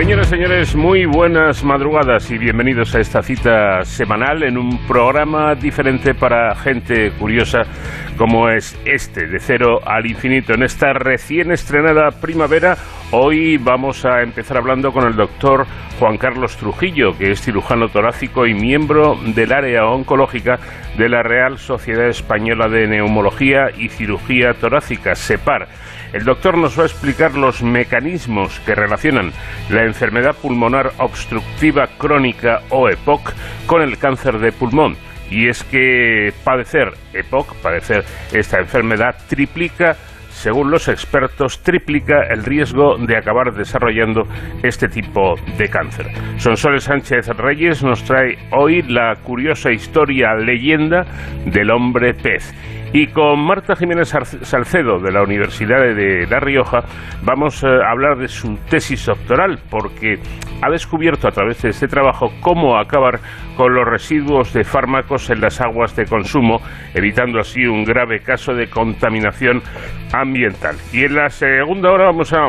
Señoras y señores, muy buenas madrugadas y bienvenidos a esta cita semanal en un programa diferente para gente curiosa como es este, de cero al infinito. En esta recién estrenada primavera, hoy vamos a empezar hablando con el doctor Juan Carlos Trujillo, que es cirujano torácico y miembro del área oncológica de la Real Sociedad Española de Neumología y Cirugía Torácica, SEPAR. El doctor nos va a explicar los mecanismos que relacionan la enfermedad pulmonar obstructiva crónica o EPOC con el cáncer de pulmón. Y es que padecer EPOC, padecer esta enfermedad, triplica según los expertos, triplica el riesgo de acabar desarrollando este tipo de cáncer. Sonsoles Sánchez Reyes nos trae hoy la curiosa historia leyenda del hombre pez. Y con Marta Jiménez Salcedo de la Universidad de La Rioja vamos a hablar de su tesis doctoral porque ha descubierto a través de este trabajo cómo acabar con los residuos de fármacos en las aguas de consumo, evitando así un grave caso de contaminación ambiental. Y en la segunda hora vamos a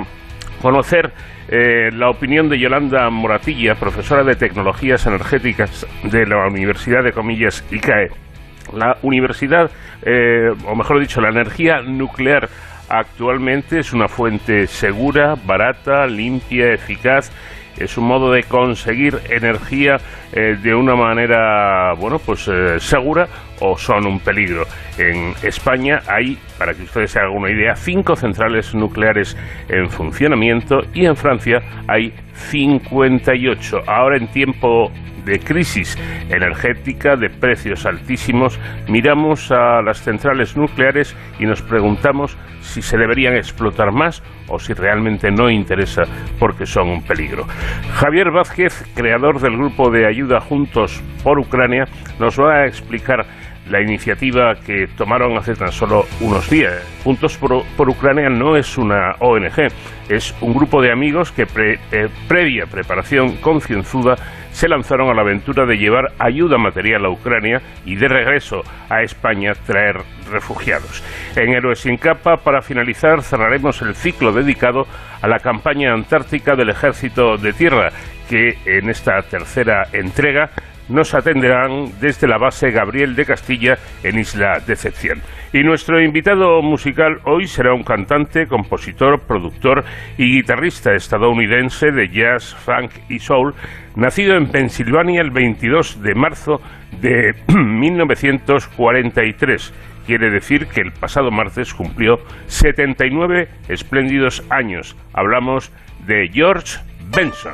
conocer eh, la opinión de Yolanda Moratilla, profesora de Tecnologías Energéticas de la Universidad de Comillas ICAE la universidad, eh, o mejor dicho, la energía nuclear actualmente es una fuente segura, barata, limpia, eficaz es un modo de conseguir energía eh, de una manera, bueno, pues eh, segura o son un peligro. En España hay, para que ustedes se hagan una idea, cinco centrales nucleares en funcionamiento y en Francia hay 58. Ahora en tiempo de crisis energética, de precios altísimos, miramos a las centrales nucleares y nos preguntamos si se deberían explotar más o si realmente no interesa porque son un peligro. Javier Vázquez, creador del grupo de ayuda Juntos por Ucrania, nos va a explicar la iniciativa que tomaron hace tan solo unos días. Juntos por, Ucrania no es una ONG, es un grupo de amigos que eh, previa preparación concienzuda se lanzaron a la aventura de llevar ayuda material a Ucrania y de regreso a España traer refugiados. En Héroes sin capa, para finalizar, cerraremos el ciclo dedicado a la campaña antártica del Ejército de Tierra, que en esta tercera entrega nos atenderán desde la base Gabriel de Castilla en Isla Decepción. Y nuestro invitado musical hoy será un cantante, compositor, productor y guitarrista estadounidense de jazz, funk y soul, nacido en Pensilvania el 22 de marzo de 1943. Quiere decir que el pasado martes cumplió 79 espléndidos años. Hablamos de George Benson.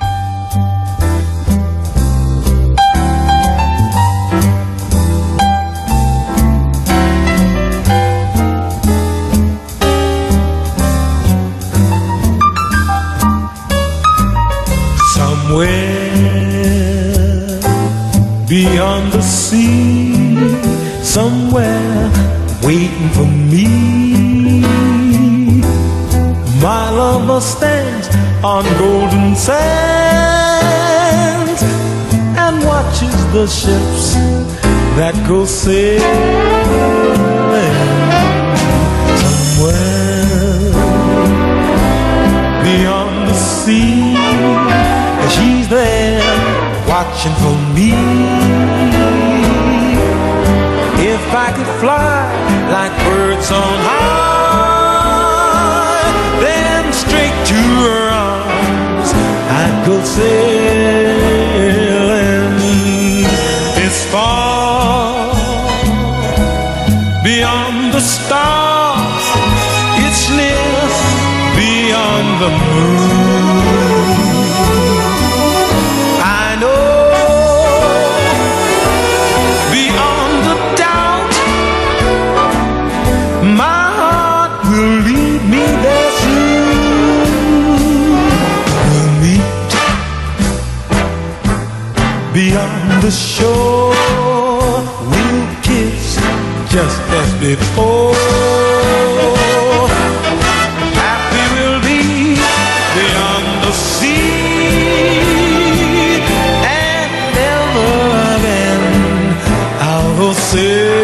Beyond the sea, somewhere waiting for me. My lover stands on golden sands and watches the ships that go sailing somewhere beyond the sea. She's there watching for me. If I could fly like birds on high, then straight to her arms I'd go sailing. It's far beyond the stars, it's near beyond the moon. The shore, we'll kiss just as before. Happy we'll be beyond the sea, and never again I will say.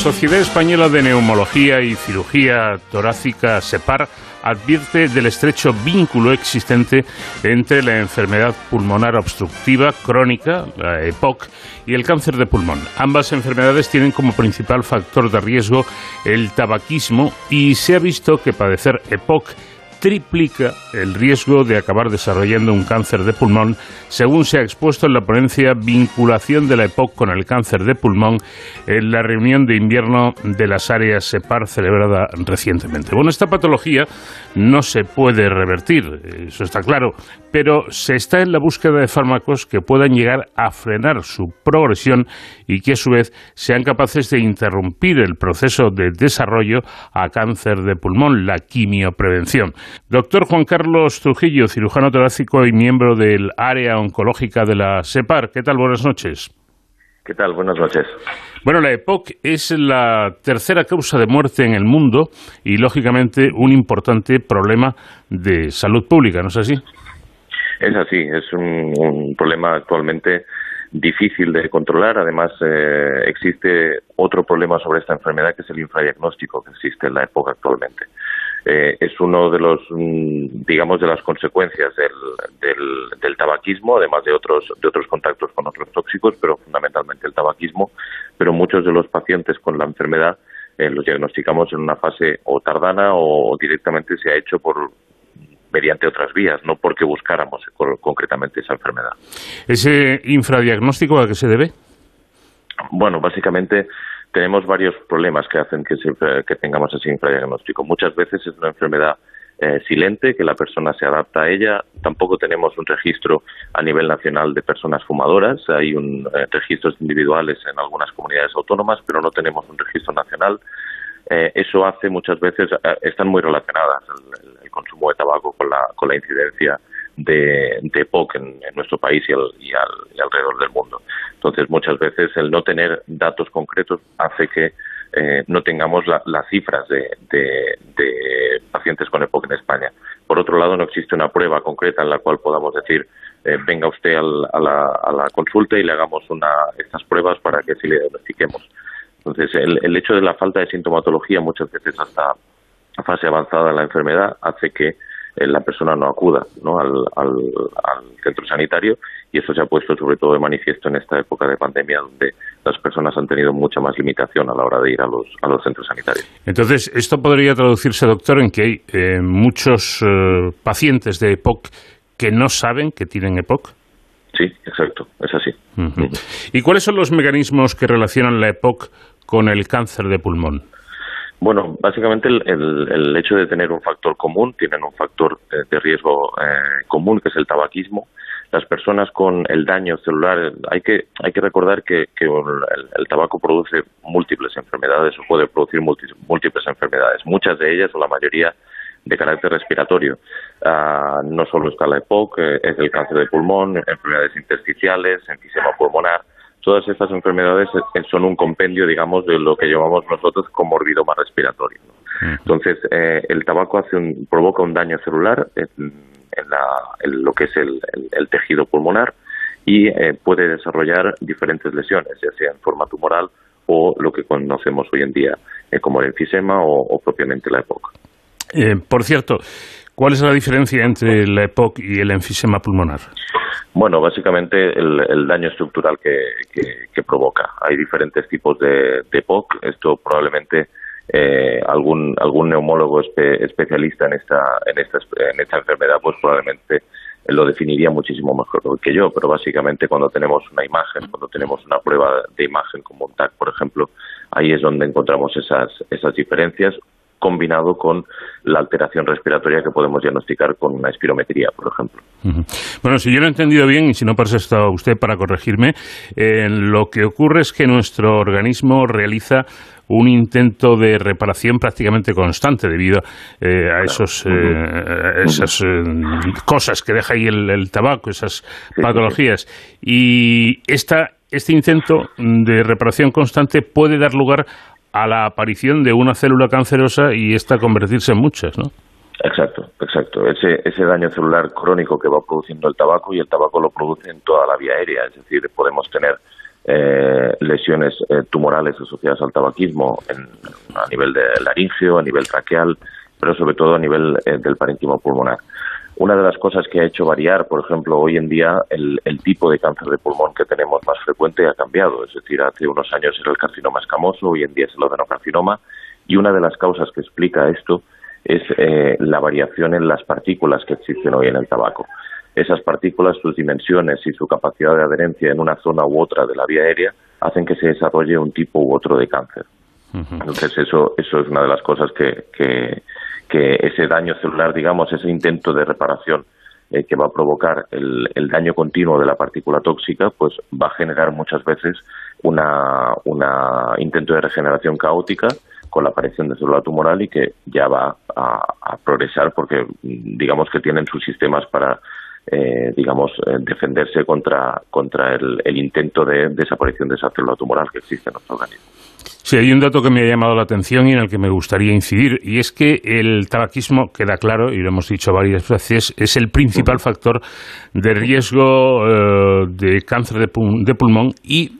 Sociedad Española de Neumología y Cirugía Torácica, SEPAR, advierte del estrecho vínculo existente entre la enfermedad pulmonar obstructiva crónica, la EPOC, y el cáncer de pulmón. Ambas enfermedades tienen como principal factor de riesgo el tabaquismo y se ha visto que padecer EPOC triplica el riesgo de acabar desarrollando un cáncer de pulmón, según se ha expuesto en la ponencia Vinculación de la EPOC con el cáncer de pulmón en la reunión de invierno de las áreas SEPAR celebrada recientemente. Bueno, esta patología no se puede revertir, eso está claro, pero se está en la búsqueda de fármacos que puedan llegar a frenar su progresión y que a su vez sean capaces de interrumpir el proceso de desarrollo a cáncer de pulmón, la quimioprevención. Doctor Juan Carlos Trujillo, cirujano torácico y miembro del área oncológica de la SEPAR. ¿Qué tal? Buenas noches. ¿Qué tal? Buenas noches. Bueno, la EPOC es la tercera causa de muerte en el mundo y, lógicamente, un importante problema de salud pública, ¿no es así? Es así, es un, problema actualmente difícil de controlar. Además, eh, existe otro problema sobre esta enfermedad que es el infradiagnóstico que existe en la EPOC actualmente. Eh, es uno de los, mm, digamos, de las consecuencias del, del, tabaquismo, además de otros, de otros contactos con otros tóxicos, pero fundamentalmente el tabaquismo. Pero muchos de los pacientes con la enfermedad eh, los diagnosticamos en una fase o tardana o directamente se ha hecho por mediante otras vías, no porque buscáramos concretamente esa enfermedad. ¿Ese infradiagnóstico a qué se debe? Bueno, básicamente tenemos varios problemas que hacen que, que tengamos ese infradiagnóstico. Muchas veces es una enfermedad eh, silente, que la persona se adapta a ella. Tampoco tenemos un registro a nivel nacional de personas fumadoras. Hay un, eh, registros individuales en algunas comunidades autónomas, pero no tenemos un registro nacional. Eh, eso hace muchas veces, están muy relacionadas el, consumo de tabaco con la, con la incidencia de, de POC en, nuestro país y, alrededor del mundo. Entonces, muchas veces el no tener datos concretos hace que eh, no tengamos las cifras de, pacientes con EPOC en España. Por otro lado, no existe una prueba concreta en la cual podamos decir eh, venga usted a, la, consulta y le hagamos una, estas pruebas para que se le diagnostiquemos. Entonces, el, el hecho de la falta de sintomatología muchas veces hasta fase avanzada de la enfermedad hace que eh, la persona no acuda ¿no? Al, al, centro sanitario y eso se ha puesto sobre todo de manifiesto en esta época de pandemia donde las personas han tenido mucha más limitación a la hora de ir a los, a los centros sanitarios. Entonces, esto podría traducirse, doctor, en que hay eh, muchos eh, pacientes de EPOC que no saben que tienen EPOC. Sí, exacto, es así. ¿Y cuáles son los mecanismos que relacionan la EPOC con el cáncer de pulmón? Bueno, básicamente el, hecho de tener un factor común, tienen un factor eh, de riesgo eh, común, que es el tabaquismo. Las personas con el daño celular, hay que, hay que recordar que, el, tabaco produce múltiples enfermedades o puede producir múltiples enfermedades, muchas de ellas o la mayoría de carácter respiratorio. Ah, no solo está la EPOC, eh, es el cáncer de pulmón, enfermedades intersticiales, enfisema pulmonar, todas estas enfermedades eh, son un compendio, digamos, de lo que llamamos nosotros como más respiratorio. Entonces, eh, el tabaco hace provoca un daño celular en, lo que es el, tejido pulmonar y eh, puede desarrollar diferentes lesiones, ya sea en forma tumoral o lo que conocemos hoy en día como el enfisema o, propiamente la EPOC. por cierto, ¿cuál es la diferencia entre la EPOC y el enfisema pulmonar? Bueno, básicamente el, daño estructural que, que, provoca. Hay diferentes tipos de, de POC. Esto probablemente eh, algún algún neumólogo especialista en esta en esta en esta enfermedad, pues probablemente lo definiría muchísimo mejor que yo. Pero básicamente cuando tenemos una imagen, cuando tenemos una prueba de imagen como un TAC, por ejemplo, ahí es donde encontramos esas esas diferencias combinado con la alteración respiratoria que podemos diagnosticar con una espirometría, por ejemplo. Bueno, si yo lo he entendido bien, y si no, para está usted para corregirme, eh, lo que ocurre es que nuestro organismo realiza un intento de reparación prácticamente constante debido eh, a esos, eh, esas cosas que deja ahí el, tabaco, esas patologías. Y esta, este intento de reparación constante puede dar lugar a la aparición de una célula cancerosa y esta convertirse en muchas, ¿no? Exacto, exacto. Ese, ese daño celular crónico que va produciendo el tabaco y el tabaco lo produce en toda la vía aérea, es decir, podemos tener eh, lesiones tumorales asociadas al tabaquismo a nivel de laringio, a nivel traqueal, pero sobre todo a nivel del parénquima pulmonar. Una de las cosas que ha hecho variar, por ejemplo, hoy en día el, tipo de cáncer de pulmón que tenemos más frecuente ha cambiado. Es decir, hace unos años era el carcinoma escamoso, hoy en día es el adenocarcinoma. Y una de las causas que explica esto es eh, la variación en las partículas que existen hoy en el tabaco. Esas partículas, sus dimensiones y su capacidad de adherencia en una zona u otra de la vía aérea hacen que se desarrolle un tipo u otro de cáncer. Entonces, eso, eso es una de las cosas que, que ese daño celular, digamos, ese intento de reparación eh, que va a provocar el, daño continuo de la partícula tóxica, pues va a generar muchas veces una, una intento de regeneración caótica con la aparición de célula tumoral y que ya va a, progresar porque digamos que tienen sus sistemas para eh, digamos eh, defenderse contra contra el, el intento de desaparición de esa célula tumoral que existe en nuestro organismo. Sí, hay un dato que me ha llamado la atención y en el que me gustaría incidir, y es que el tabaquismo, queda claro, y lo hemos dicho varias veces, es el principal factor de riesgo eh, de cáncer de, pulmón y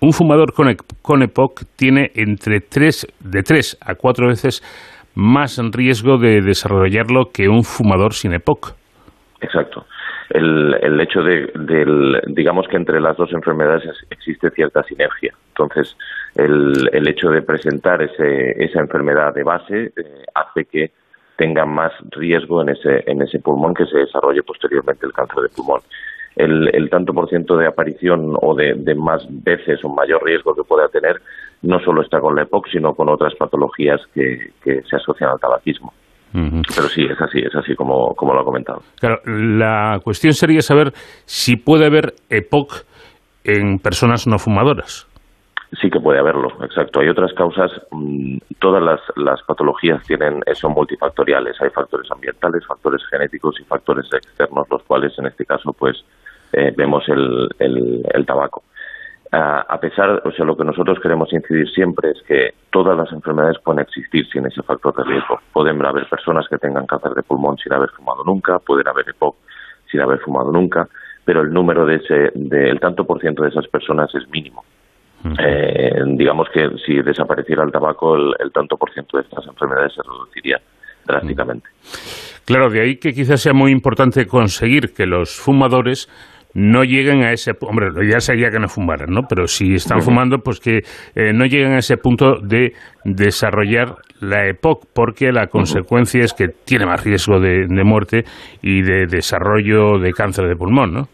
un fumador con, EPOC tiene entre tres, de tres a cuatro veces más riesgo de desarrollarlo que un fumador sin EPOC. Exacto. El, el hecho de, del, digamos que entre las dos enfermedades existe cierta sinergia. Entonces, el, el hecho de presentar ese, esa enfermedad de base eh, hace que tenga más riesgo en ese, en ese pulmón que se desarrolle posteriormente el cáncer de pulmón. El, el tanto por ciento de aparición o de, de, más veces o mayor riesgo que pueda tener no solo está con la EPOC, sino con otras patologías que, que se asocian al tabaquismo. Pero sí, es así, es así como, como lo ha comentado. Claro, la cuestión sería saber si puede haber EPOC en personas no fumadoras. Sí que puede haberlo, exacto. Hay otras causas, mm, todas las, las patologías tienen, eh, son multifactoriales. Hay factores ambientales, factores genéticos y factores externos, los cuales en este caso pues eh, vemos el, el, tabaco. a pesar, o sea, lo que nosotros queremos incidir siempre es que todas las enfermedades pueden existir sin ese factor de riesgo. Pueden haber personas que tengan cáncer de pulmón sin haber fumado nunca, pueden haber EPOC sin haber fumado nunca, pero el número de ese, del tanto por ciento de esas personas es mínimo. Eh, digamos que si desapareciera el tabaco, el, tanto por ciento de estas enfermedades se reduciría drásticamente. Claro, de ahí que quizás sea muy importante conseguir que los fumadores no lleguen a ese hombre ya sería que no fumaran no pero si están fumando pues que eh, no lleguen a ese punto de desarrollar la EPOC porque la consecuencia es que tiene más riesgo de, de, muerte y de desarrollo de cáncer de pulmón no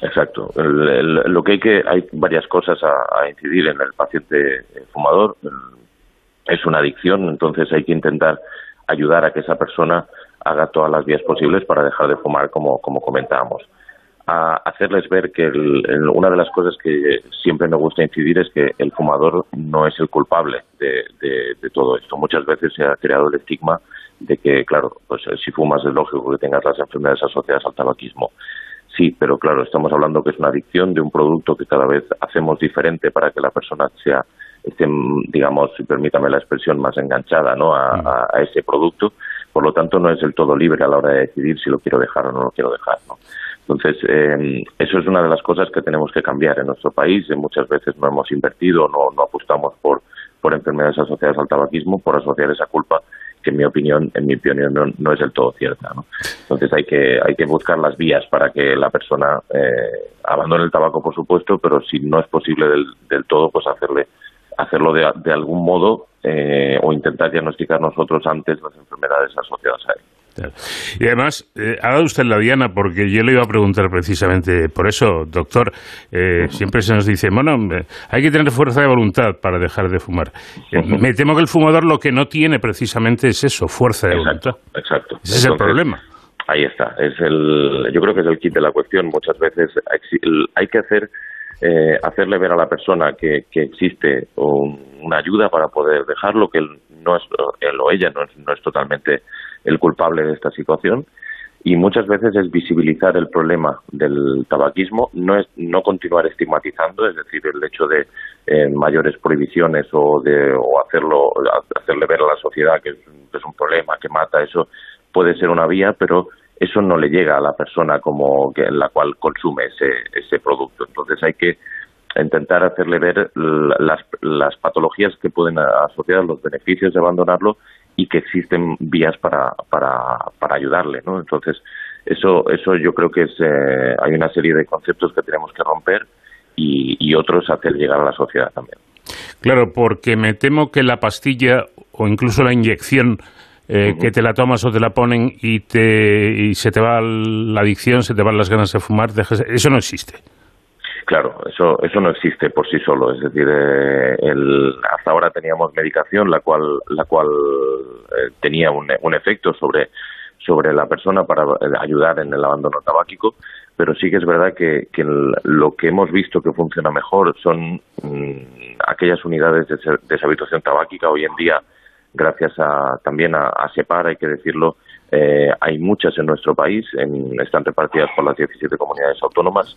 Exacto. lo que hay que hay varias cosas a, incidir en el paciente fumador. Es una adicción, entonces hay que intentar ayudar a que esa persona haga todas las vías posibles para dejar de fumar, como, como comentábamos. A hacerles ver que una de las cosas que siempre me gusta incidir es que el fumador no es el culpable de, de todo esto. Muchas veces se ha creado el estigma de que, claro, pues si fumas es lógico que tengas las enfermedades asociadas al tabaquismo sí, pero claro, estamos hablando que es una adicción de un producto que cada vez hacemos diferente para que la persona sea, esté, digamos, permítame la expresión, más enganchada ¿no? a, ese producto. Por lo tanto, no es del todo libre a la hora de decidir si lo quiero dejar o no lo quiero dejar. ¿no? Entonces, eh, eso es una de las cosas que tenemos que cambiar en nuestro país. Muchas veces no hemos invertido, no, no apostamos por, por enfermedades asociadas al tabaquismo, por asociar esa culpa que en mi opinión, en mi opinión no, es del todo cierta. ¿no? Entonces hay que, hay que buscar las vías para que la persona eh, abandone el tabaco, por supuesto, pero si no es posible del, del todo, pues hacerle hacerlo de, de algún modo eh, o intentar diagnosticar nosotros antes las enfermedades asociadas a él. Y además, eh, ha dado usted la diana, porque yo le iba a preguntar precisamente por eso, doctor. Eh, siempre se nos dice, bueno, hay que tener fuerza de voluntad para dejar de fumar. Eh, me temo que el fumador lo que no tiene precisamente es eso, fuerza de voluntad. Exacto. Ese es el problema. Ahí está. Es el, yo creo que es el kit de la cuestión. Muchas veces hay que hacer hacerle ver a la persona que, que existe una ayuda para poder dejarlo, que él, no es, él o ella no es, no es totalmente el culpable de esta situación y muchas veces es visibilizar el problema del tabaquismo, no es no continuar estigmatizando, es decir, el hecho de eh, mayores prohibiciones o de o hacerlo hacerle ver a la sociedad que es, un problema, que mata, eso puede ser una vía, pero eso no le llega a la persona como que en la cual consume ese ese producto. Entonces hay que intentar hacerle ver las, las patologías que pueden asociar los beneficios de abandonarlo y que existen vías para, para, para ayudarle, ¿no? Entonces, eso, eso yo creo que es, eh, hay una serie de conceptos que tenemos que romper y, y otros hacer llegar a la sociedad también. Claro, porque me temo que la pastilla o incluso la inyección eh, que te la tomas o te la ponen y, te, y se te va la adicción, se te van las ganas de fumar, eso no existe. Claro, eso, eso no existe por sí solo. Es decir, eh, el, hasta ahora teníamos medicación la cual, la cual eh, tenía un, un, efecto sobre, sobre la persona para ayudar en el abandono tabáquico, pero sí que es verdad que, que lo que hemos visto que funciona mejor son mm, aquellas unidades de deshabituación tabáquica. Hoy en día, gracias a, también a, a SEPAR, hay que decirlo, eh, hay muchas en nuestro país, en, están repartidas por las 17 comunidades autónomas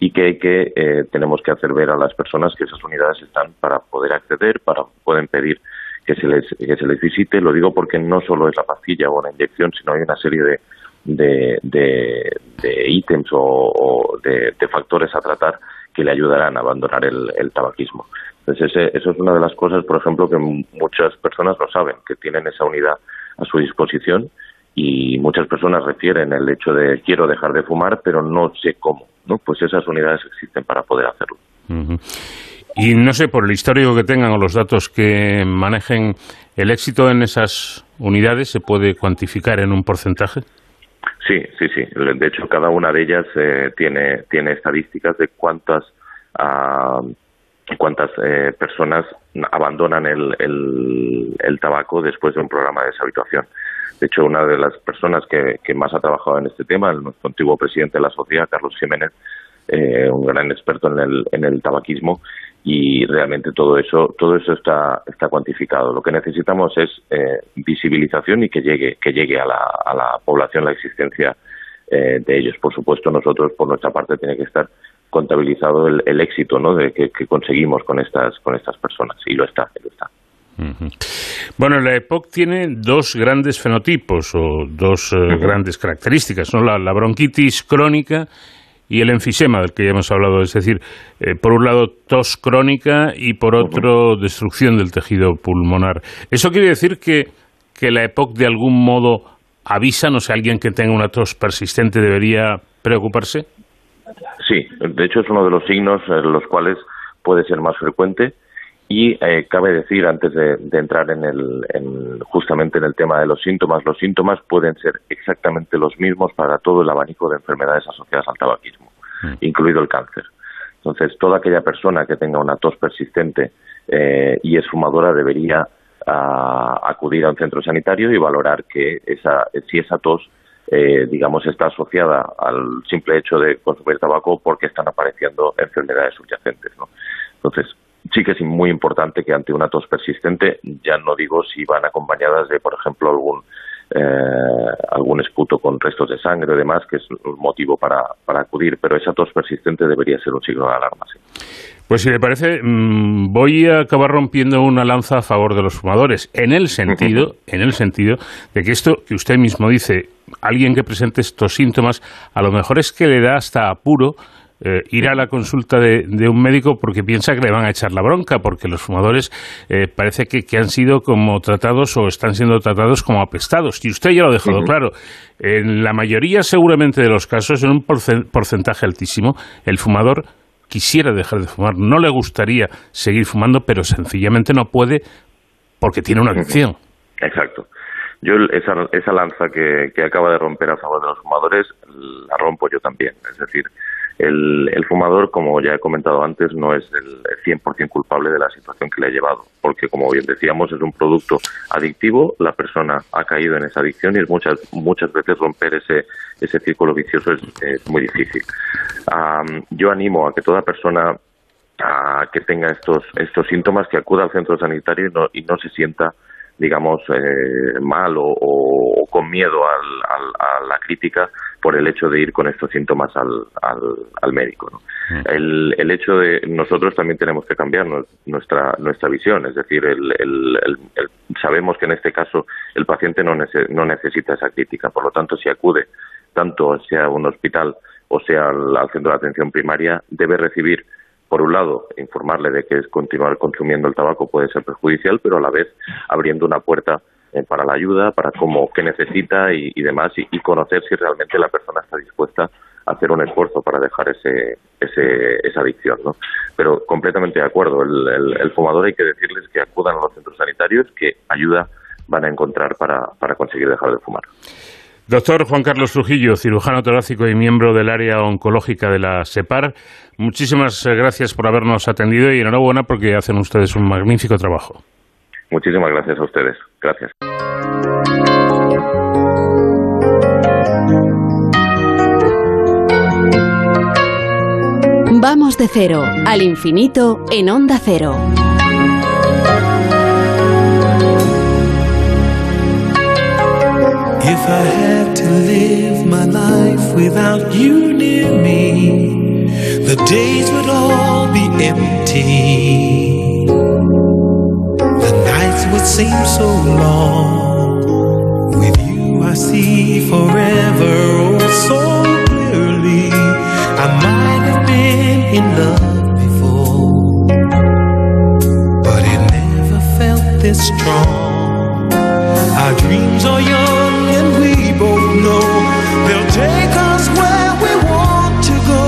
y que, que eh, tenemos que hacer ver a las personas que esas unidades están para poder acceder, para pueden pedir que se les que se les visite. Lo digo porque no solo es la pastilla o la inyección, sino hay una serie de de, de, ítems o, de, factores a tratar que le ayudarán a abandonar el, tabaquismo. Entonces, eso es una de las cosas, por ejemplo, que muchas personas no saben, que tienen esa unidad a su disposición y muchas personas refieren el hecho de quiero dejar de fumar, pero no sé cómo. ¿No? Pues esas unidades existen para poder hacerlo. Y no sé, por el histórico que tengan o los datos que manejen, ¿el éxito en esas unidades se puede cuantificar en un porcentaje? Sí, sí, sí. De hecho, cada una de ellas eh, tiene, tiene estadísticas de cuántas, uh, cuántas eh, personas abandonan el, el, el, tabaco después de un programa de deshabituación. De hecho, una de las personas que, más ha trabajado en este tema, el nuestro antiguo presidente de la sociedad, Carlos Jiménez, eh, un gran experto en el, en el tabaquismo, y realmente todo eso todo eso está está cuantificado. Lo que necesitamos es eh, visibilización y que llegue que llegue a la, a la población la existencia eh, de ellos. Por supuesto nosotros por nuestra parte tiene que estar contabilizado el, éxito ¿no? de que, que, conseguimos con estas con estas personas. Y lo está lo está bueno, la EPOC tiene dos grandes fenotipos o dos eh, grandes características, ¿no? La, la, bronquitis crónica y el enfisema del que ya hemos hablado, es decir, eh, por un lado tos crónica y por otro destrucción del tejido pulmonar. ¿Eso quiere decir que, que la EPOC de algún modo avisa, no sé, alguien que tenga una tos persistente debería preocuparse? Sí, de hecho es uno de los signos en los cuales puede ser más frecuente y eh, cabe decir, antes de, entrar en el, en, justamente en el tema de los síntomas, los síntomas pueden ser exactamente los mismos para todo el abanico de enfermedades asociadas al tabaquismo, mm. incluido el cáncer. Entonces, toda aquella persona que tenga una tos persistente eh, y es fumadora debería ah, acudir a un centro sanitario y valorar que esa, si esa tos eh, digamos, está asociada al simple hecho de consumir tabaco porque están apareciendo enfermedades subyacentes. ¿no? Entonces, sí que es muy importante que ante una tos persistente, ya no digo si van acompañadas de, por ejemplo, algún eh, algún esputo con restos de sangre o demás, que es un motivo para, para acudir, pero esa tos persistente debería ser un signo de alarma. Pues si le parece, mm, voy a acabar rompiendo una lanza a favor de los fumadores, en el sentido, en el sentido de que esto que usted mismo dice, alguien que presente estos síntomas, a lo mejor es que le da hasta apuro eh, ir a la consulta de, un médico porque piensa que le van a echar la bronca, porque los fumadores eh, parece que, han sido como tratados o están siendo tratados como apestados. Y usted ya lo ha dejado claro. En la mayoría, seguramente, de los casos, en un porcentaje altísimo, el fumador quisiera dejar de fumar, no le gustaría seguir fumando, pero sencillamente no puede porque tiene una adicción. Exacto. Yo esa, esa lanza que, que acaba de romper a favor de los fumadores la rompo yo también. Es decir, el, fumador, como ya he comentado antes, no es el 100% culpable de la situación que le ha llevado, porque como bien decíamos, es un producto adictivo, la persona ha caído en esa adicción y muchas, muchas veces romper ese, ese círculo vicioso es, muy difícil. yo animo a que toda persona que tenga estos, estos síntomas que acuda al centro sanitario y no, y no se sienta digamos, eh, mal o, con miedo a la crítica por el hecho de ir con estos síntomas al, al, médico. Mm. El, el, hecho de nosotros también tenemos que cambiar nuestra nuestra visión, es decir, el, sabemos que en este caso el paciente no, no necesita esa crítica, por lo tanto, si acude tanto sea a un hospital o sea al, al centro de atención primaria, debe recibir por un lado, informarle de que continuar consumiendo el tabaco puede ser perjudicial, pero a la vez abriendo una puerta eh, para la ayuda, para cómo, qué necesita y, demás, y, conocer si realmente la persona está dispuesta a hacer un esfuerzo para dejar ese, esa adicción. ¿no? Pero completamente de acuerdo, el, el, fumador hay que decirles que acudan a los centros sanitarios, que ayuda van a encontrar para, para conseguir dejar de fumar. Doctor Juan Carlos Trujillo, cirujano torácico y miembro del área oncológica de la SEPAR, muchísimas gracias por habernos atendido y enhorabuena porque hacen ustedes un magnífico trabajo. Muchísimas gracias a ustedes. Gracias. Vamos de cero al infinito en onda cero. If I had to live my life without you near me, the days would all be empty. Would seem so long. With you, I see forever oh so clearly. I might have been in love before, but it never felt this strong. Our dreams are young, and we both know they'll take us where we want to go.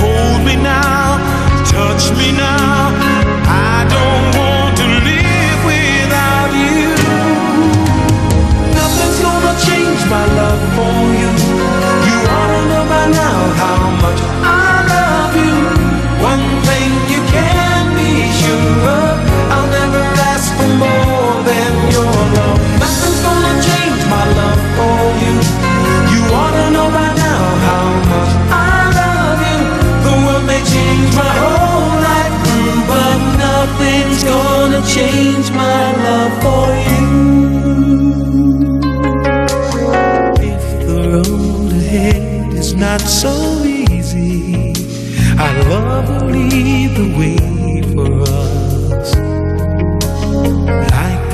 Hold me now, touch me now.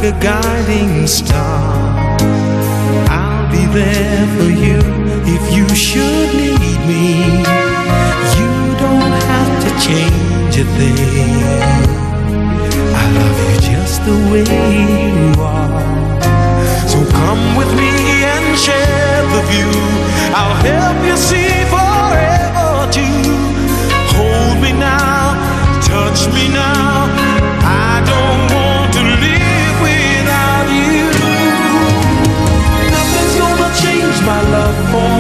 Like a guiding star. I'll be there for you if you should need me. You don't have to change a thing. I love you just the way you are. So come with me and share the view. I'll help you see forever too. Hold me now, touch me now. I don't my love for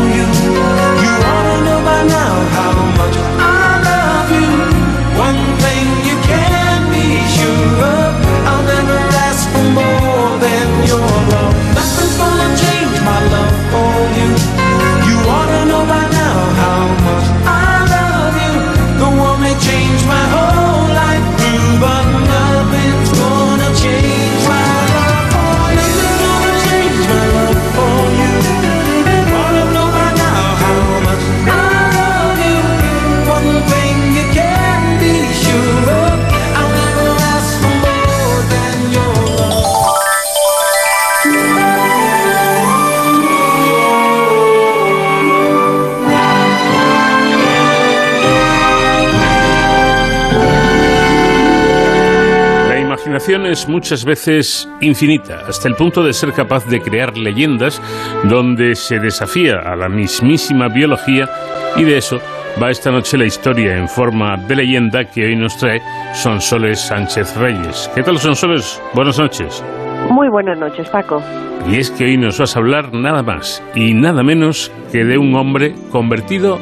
La imaginación es muchas veces infinita, hasta el punto de ser capaz de crear leyendas donde se desafía a la mismísima biología y de eso va esta noche la historia en forma de leyenda que hoy nos trae Sonsoles Sánchez Reyes. ¿Qué tal Sonsoles? Buenas noches. Muy buenas noches, Paco. Y es que hoy nos vas a hablar nada más y nada menos que de un hombre convertido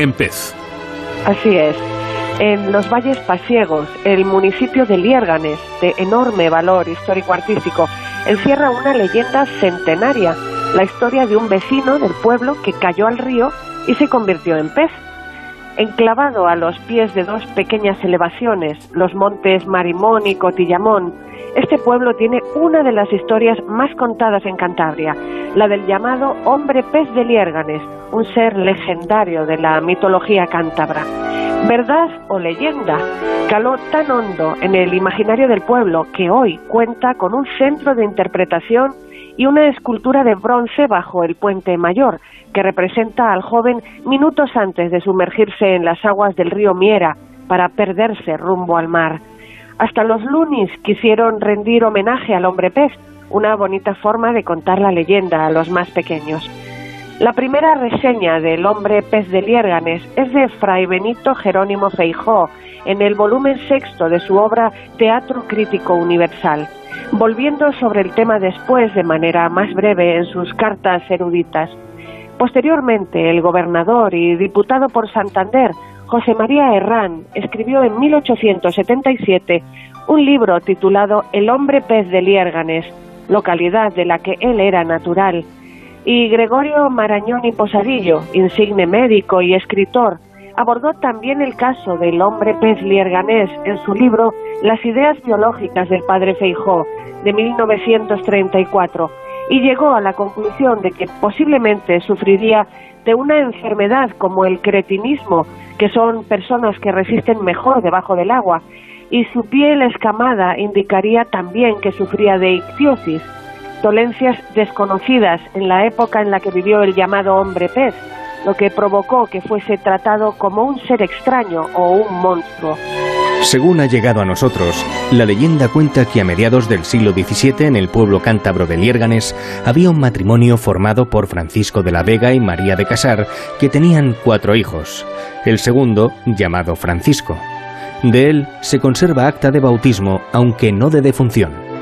en pez. Así es. En los Valles Pasiegos, el municipio de Liérganes, de enorme valor histórico-artístico, encierra una leyenda centenaria, la historia de un vecino del pueblo que cayó al río y se convirtió en pez. Enclavado a los pies de dos pequeñas elevaciones, los montes Marimón y Cotillamón, este pueblo tiene una de las historias más contadas en Cantabria, la del llamado hombre pez de Liérganes, un ser legendario de la mitología cántabra. Verdad o leyenda, caló tan hondo en el imaginario del pueblo que hoy cuenta con un centro de interpretación y una escultura de bronce bajo el puente mayor, que representa al joven minutos antes de sumergirse en las aguas del río Miera, para perderse rumbo al mar. Hasta los lunis quisieron rendir homenaje al hombre pez, una bonita forma de contar la leyenda a los más pequeños. La primera reseña del hombre pez de Liérganes es de Fray Benito Jerónimo Feijó en el volumen sexto de su obra Teatro Crítico Universal, volviendo sobre el tema después de manera más breve en sus cartas eruditas. Posteriormente, el gobernador y diputado por Santander, José María Herrán, escribió en 1877 un libro titulado El hombre pez de Liérganes, localidad de la que él era natural, y Gregorio Marañón y Posadillo, insigne médico y escritor, abordó también el caso del hombre pez lierganés en su libro Las ideas biológicas del padre Feijó, de 1934, y llegó a la conclusión de que posiblemente sufriría de una enfermedad como el cretinismo, que son personas que resisten mejor debajo del agua, y su piel escamada indicaría también que sufría de ictiosis, dolencias desconocidas en la época en la que vivió el llamado hombre pez, lo que provocó que fuese tratado como un ser extraño o un monstruo. Según ha llegado a nosotros, la leyenda cuenta que a mediados del siglo XVII en el pueblo cántabro de Liérganes había un matrimonio formado por Francisco de la Vega y María de Casar que tenían cuatro hijos. El segundo, llamado Francisco. De él se conserva acta de bautismo, aunque no de defunción.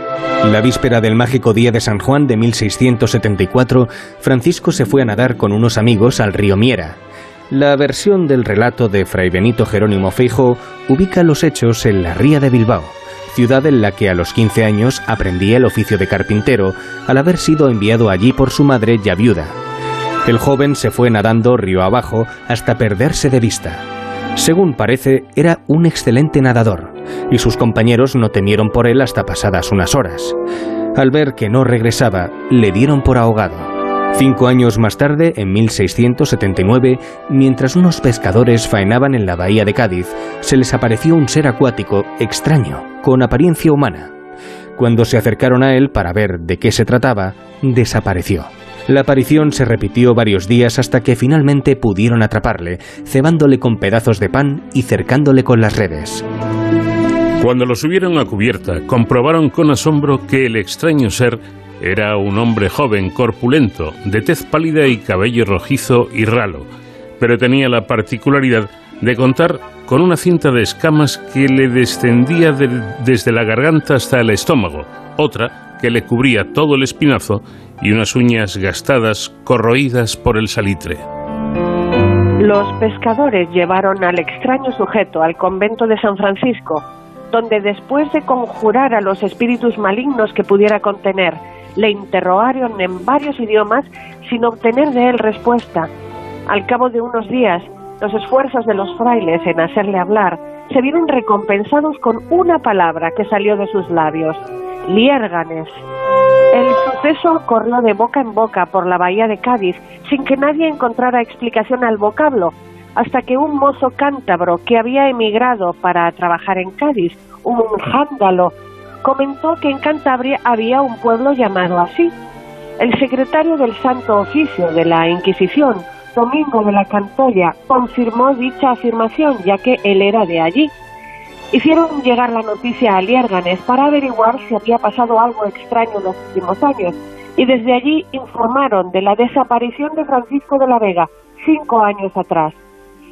La víspera del mágico día de San Juan de 1674, Francisco se fue a nadar con unos amigos al río Miera. La versión del relato de Fray Benito Jerónimo Feijo ubica los hechos en la ría de Bilbao, ciudad en la que a los 15 años aprendía el oficio de carpintero al haber sido enviado allí por su madre ya viuda. El joven se fue nadando río abajo hasta perderse de vista. Según parece, era un excelente nadador y sus compañeros no temieron por él hasta pasadas unas horas. Al ver que no regresaba, le dieron por ahogado. Cinco años más tarde, en 1679, mientras unos pescadores faenaban en la bahía de Cádiz, se les apareció un ser acuático extraño, con apariencia humana. Cuando se acercaron a él para ver de qué se trataba, desapareció. La aparición se repitió varios días hasta que finalmente pudieron atraparle, cebándole con pedazos de pan y cercándole con las redes. Cuando lo subieron a cubierta, comprobaron con asombro que el extraño ser era un hombre joven, corpulento, de tez pálida y cabello rojizo y ralo, pero tenía la particularidad de contar con una cinta de escamas que le descendía desde la garganta hasta el estómago, otra que le cubría todo el espinazo y unas uñas gastadas, corroídas por el salitre. Los pescadores llevaron al extraño sujeto al convento de San Francisco, donde después de conjurar a los espíritus malignos que pudiera contener, le interrogaron en varios idiomas sin obtener de él respuesta. Al cabo de unos días, los esfuerzos de los frailes en hacerle hablar se vieron recompensados con una palabra que salió de sus labios, liérganes. El suceso corrió de boca en boca por la bahía de Cádiz sin que nadie encontrara explicación al vocablo, hasta que un mozo cántabro que había emigrado para trabajar en Cádiz, un jándalo, comentó que en Cantabria había un pueblo llamado así. El secretario del Santo Oficio de la Inquisición, Domingo de la Cantoya, confirmó dicha afirmación, ya que él era de allí. Hicieron llegar la noticia a Liérganes para averiguar si había pasado algo extraño en los últimos años, y desde allí informaron de la desaparición de Francisco de la Vega, cinco años atrás.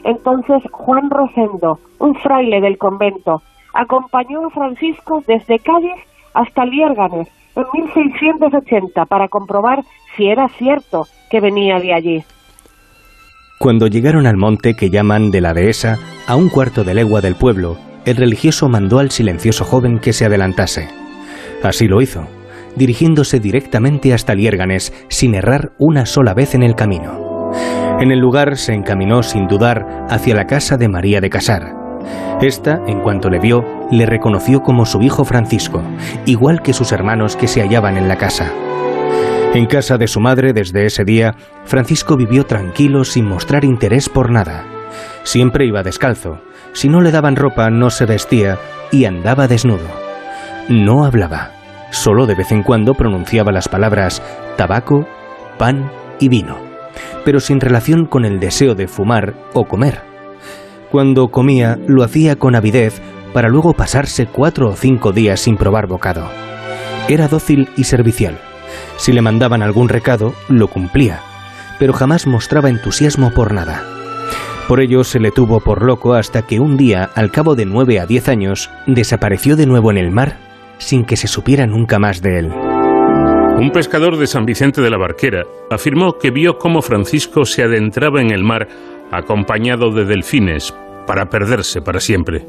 Entonces Juan Rosendo, un fraile del convento, acompañó a Francisco desde Cádiz hasta Liérganes en 1680 para comprobar si era cierto que venía de allí. Cuando llegaron al monte que llaman de la dehesa, a un cuarto de legua del pueblo, el religioso mandó al silencioso joven que se adelantase. Así lo hizo, dirigiéndose directamente hasta Liérganes sin errar una sola vez en el camino. En el lugar se encaminó sin dudar hacia la casa de María de Casar. Esta, en cuanto le vio, le reconoció como su hijo Francisco, igual que sus hermanos que se hallaban en la casa. En casa de su madre desde ese día, Francisco vivió tranquilo sin mostrar interés por nada. Siempre iba descalzo. Si no le daban ropa no se vestía y andaba desnudo. No hablaba. Solo de vez en cuando pronunciaba las palabras tabaco, pan y vino pero sin relación con el deseo de fumar o comer. Cuando comía, lo hacía con avidez para luego pasarse cuatro o cinco días sin probar bocado. Era dócil y servicial. Si le mandaban algún recado, lo cumplía, pero jamás mostraba entusiasmo por nada. Por ello se le tuvo por loco hasta que un día, al cabo de nueve a diez años, desapareció de nuevo en el mar sin que se supiera nunca más de él. Un pescador de San Vicente de la Barquera afirmó que vio cómo Francisco se adentraba en el mar acompañado de delfines para perderse para siempre.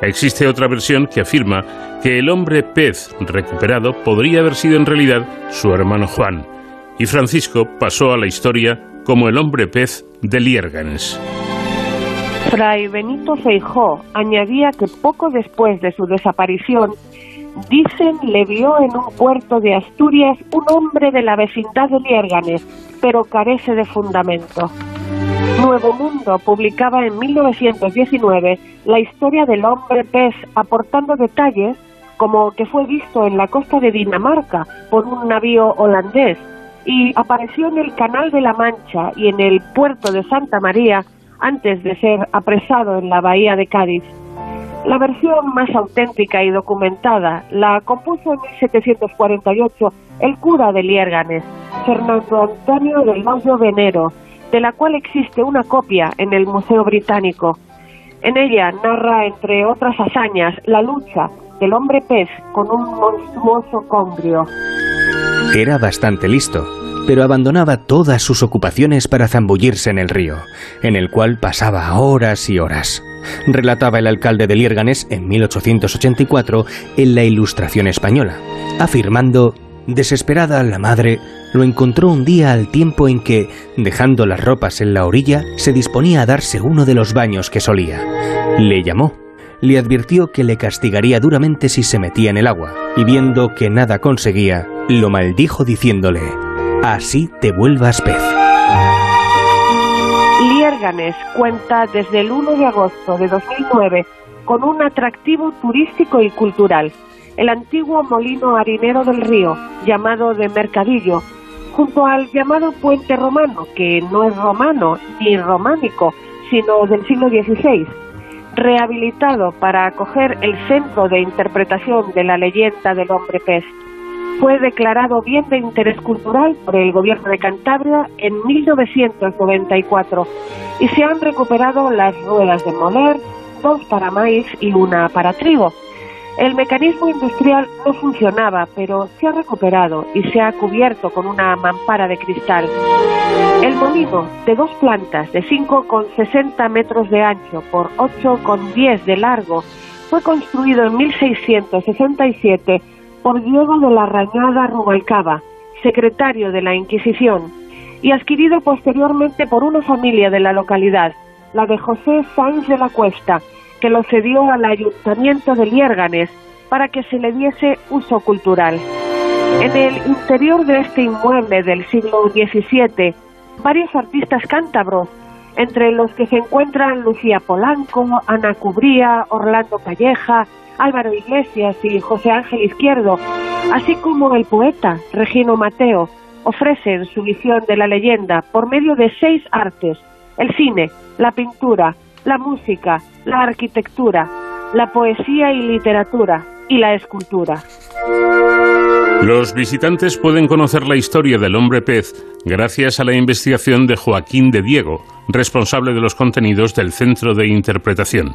Existe otra versión que afirma que el hombre pez recuperado podría haber sido en realidad su hermano Juan, y Francisco pasó a la historia como el hombre pez de Liérganes. Fray Benito Feijó añadía que poco después de su desaparición, dicen le vio en un puerto de Asturias un hombre de la vecindad de Liérganes, pero carece de fundamento. Nuevo Mundo publicaba en 1919 la historia del hombre pez, aportando detalles como que fue visto en la costa de Dinamarca por un navío holandés y apareció en el Canal de la Mancha y en el puerto de Santa María antes de ser apresado en la bahía de Cádiz. La versión más auténtica y documentada la compuso en 1748 el cura de Liérganes, Fernando Antonio del Mayo Venero, de la cual existe una copia en el Museo Británico. En ella narra, entre otras hazañas, la lucha del hombre pez con un monstruoso congrio. Era bastante listo, pero abandonaba todas sus ocupaciones para zambullirse en el río, en el cual pasaba horas y horas. Relataba el alcalde de Liérganes en 1884 en la Ilustración Española, afirmando Desesperada la madre lo encontró un día al tiempo en que, dejando las ropas en la orilla, se disponía a darse uno de los baños que solía. Le llamó, le advirtió que le castigaría duramente si se metía en el agua, y viendo que nada conseguía, lo maldijo diciéndole, así te vuelvas pez. Cuenta desde el 1 de agosto de 2009 con un atractivo turístico y cultural el antiguo molino harinero del río, llamado de Mercadillo, junto al llamado puente romano, que no es romano ni románico, sino del siglo XVI, rehabilitado para acoger el centro de interpretación de la leyenda del hombre pez. Fue declarado bien de interés cultural por el gobierno de Cantabria en 1994 y se han recuperado las ruedas de moler, dos para maíz y una para trigo. El mecanismo industrial no funcionaba, pero se ha recuperado y se ha cubierto con una mampara de cristal. El molino, de dos plantas, de 5,60 metros de ancho por 8,10 de largo, fue construido en 1667 por Diego de la Rañada Rubalcaba, secretario de la Inquisición, y adquirido posteriormente por una familia de la localidad, la de José Sáenz de la Cuesta, que lo cedió al ayuntamiento de Liérganes para que se le diese uso cultural. En el interior de este inmueble del siglo XVII, varios artistas cántabros, entre los que se encuentran Lucía Polanco, Ana Cubría, Orlando Calleja, Álvaro Iglesias y José Ángel Izquierdo, así como el poeta Regino Mateo, ofrecen su visión de la leyenda por medio de seis artes, el cine, la pintura, la música, la arquitectura, la poesía y literatura y la escultura. Los visitantes pueden conocer la historia del hombre pez gracias a la investigación de Joaquín de Diego, responsable de los contenidos del Centro de Interpretación.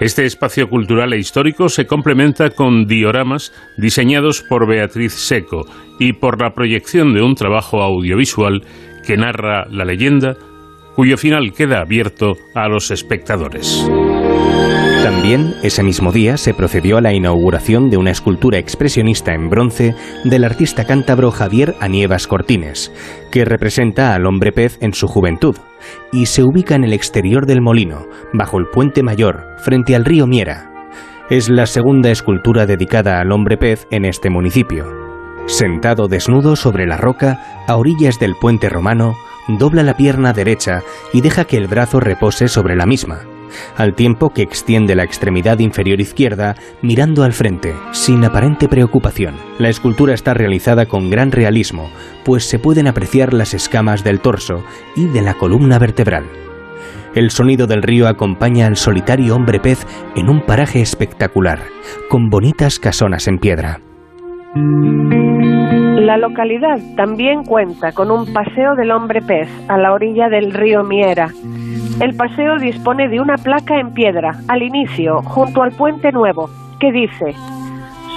Este espacio cultural e histórico se complementa con dioramas diseñados por Beatriz Seco y por la proyección de un trabajo audiovisual que narra la leyenda cuyo final queda abierto a los espectadores. También ese mismo día se procedió a la inauguración de una escultura expresionista en bronce del artista cántabro Javier Anievas Cortines, que representa al hombre pez en su juventud, y se ubica en el exterior del molino, bajo el puente mayor, frente al río Miera. Es la segunda escultura dedicada al hombre pez en este municipio. Sentado desnudo sobre la roca, a orillas del puente romano, dobla la pierna derecha y deja que el brazo repose sobre la misma, al tiempo que extiende la extremidad inferior izquierda mirando al frente, sin aparente preocupación. La escultura está realizada con gran realismo, pues se pueden apreciar las escamas del torso y de la columna vertebral. El sonido del río acompaña al solitario hombre pez en un paraje espectacular, con bonitas casonas en piedra. La localidad también cuenta con un paseo del hombre pez a la orilla del río Miera. El paseo dispone de una placa en piedra al inicio, junto al puente nuevo, que dice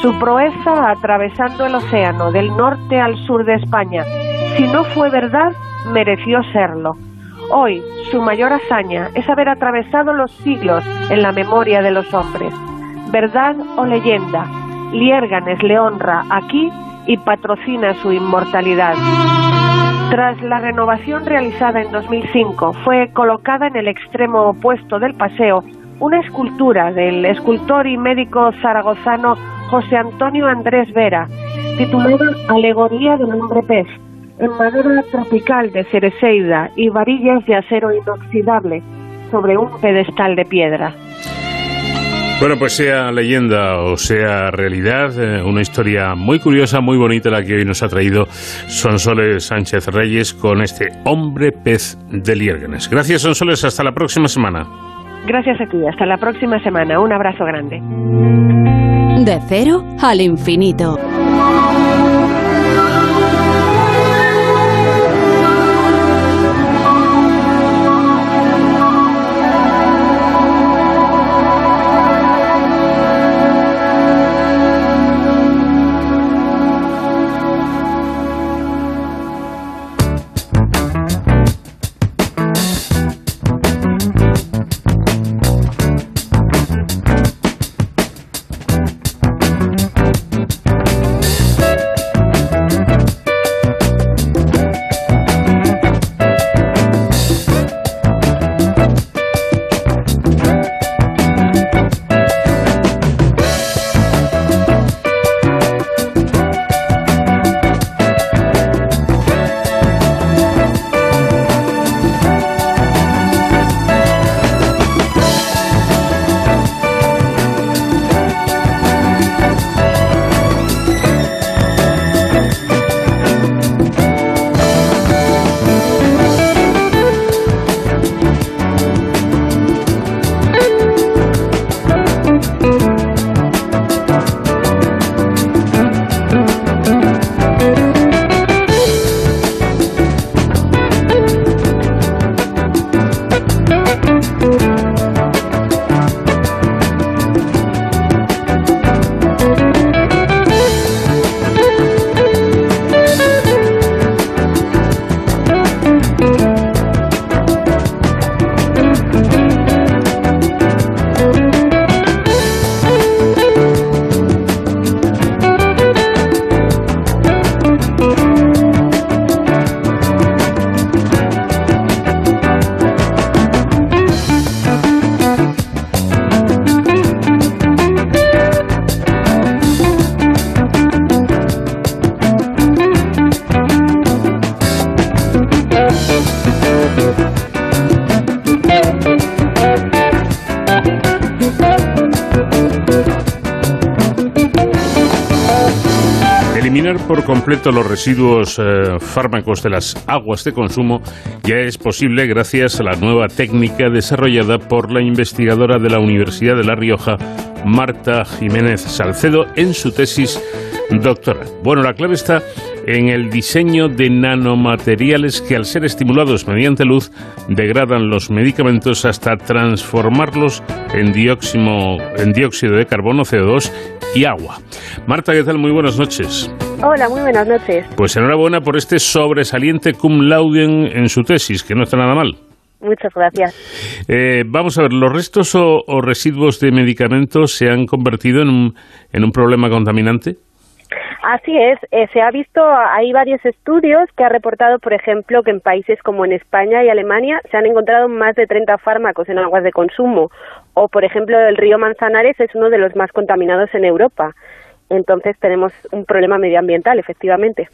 su proeza atravesando el océano del norte al sur de España. Si no fue verdad, mereció serlo. Hoy, su mayor hazaña es haber atravesado los siglos en la memoria de los hombres. Verdad o leyenda, Liérganes le honra aquí y patrocina su inmortalidad. Tras la renovación realizada en 2005, fue colocada en el extremo opuesto del paseo una escultura del escultor y médico zaragozano José Antonio Andrés Vera, titulada Alegoría del hombre pez, en madera tropical de cereceida y varillas de acero inoxidable sobre un pedestal de piedra. Bueno, pues sea leyenda o sea realidad, eh, una historia muy curiosa, muy bonita la que hoy nos ha traído Sonsoles Sánchez Reyes con este hombre pez de Liérgenes. Gracias Sonsoles, hasta la próxima semana. Gracias a ti, hasta la próxima semana. Un abrazo grande. De cero al infinito. Completo los residuos eh, fármacos de las aguas de consumo ya es posible gracias a la nueva técnica desarrollada por la investigadora de la Universidad de La Rioja, Marta Jiménez Salcedo, en su tesis doctoral. Bueno, la clave está en el diseño de nanomateriales que al ser estimulados mediante luz degradan los medicamentos hasta transformarlos en, en dióxido de carbono, CO2 y agua. Marta, ¿qué tal? Muy buenas noches. Hola, muy buenas noches. Pues enhorabuena por este sobresaliente cum laude en, su tesis, que no está nada mal. Muchas gracias. Eh, vamos a ver, ¿los restos o, residuos de medicamentos se han convertido en un, en un problema contaminante? Así es, eh, se ha visto, hay varios estudios que ha reportado, por ejemplo, que en países como en España y Alemania se han encontrado más de 30 fármacos en aguas de consumo, o por ejemplo el río Manzanares es uno de los más contaminados en Europa. Entonces tenemos un problema medioambiental, efectivamente.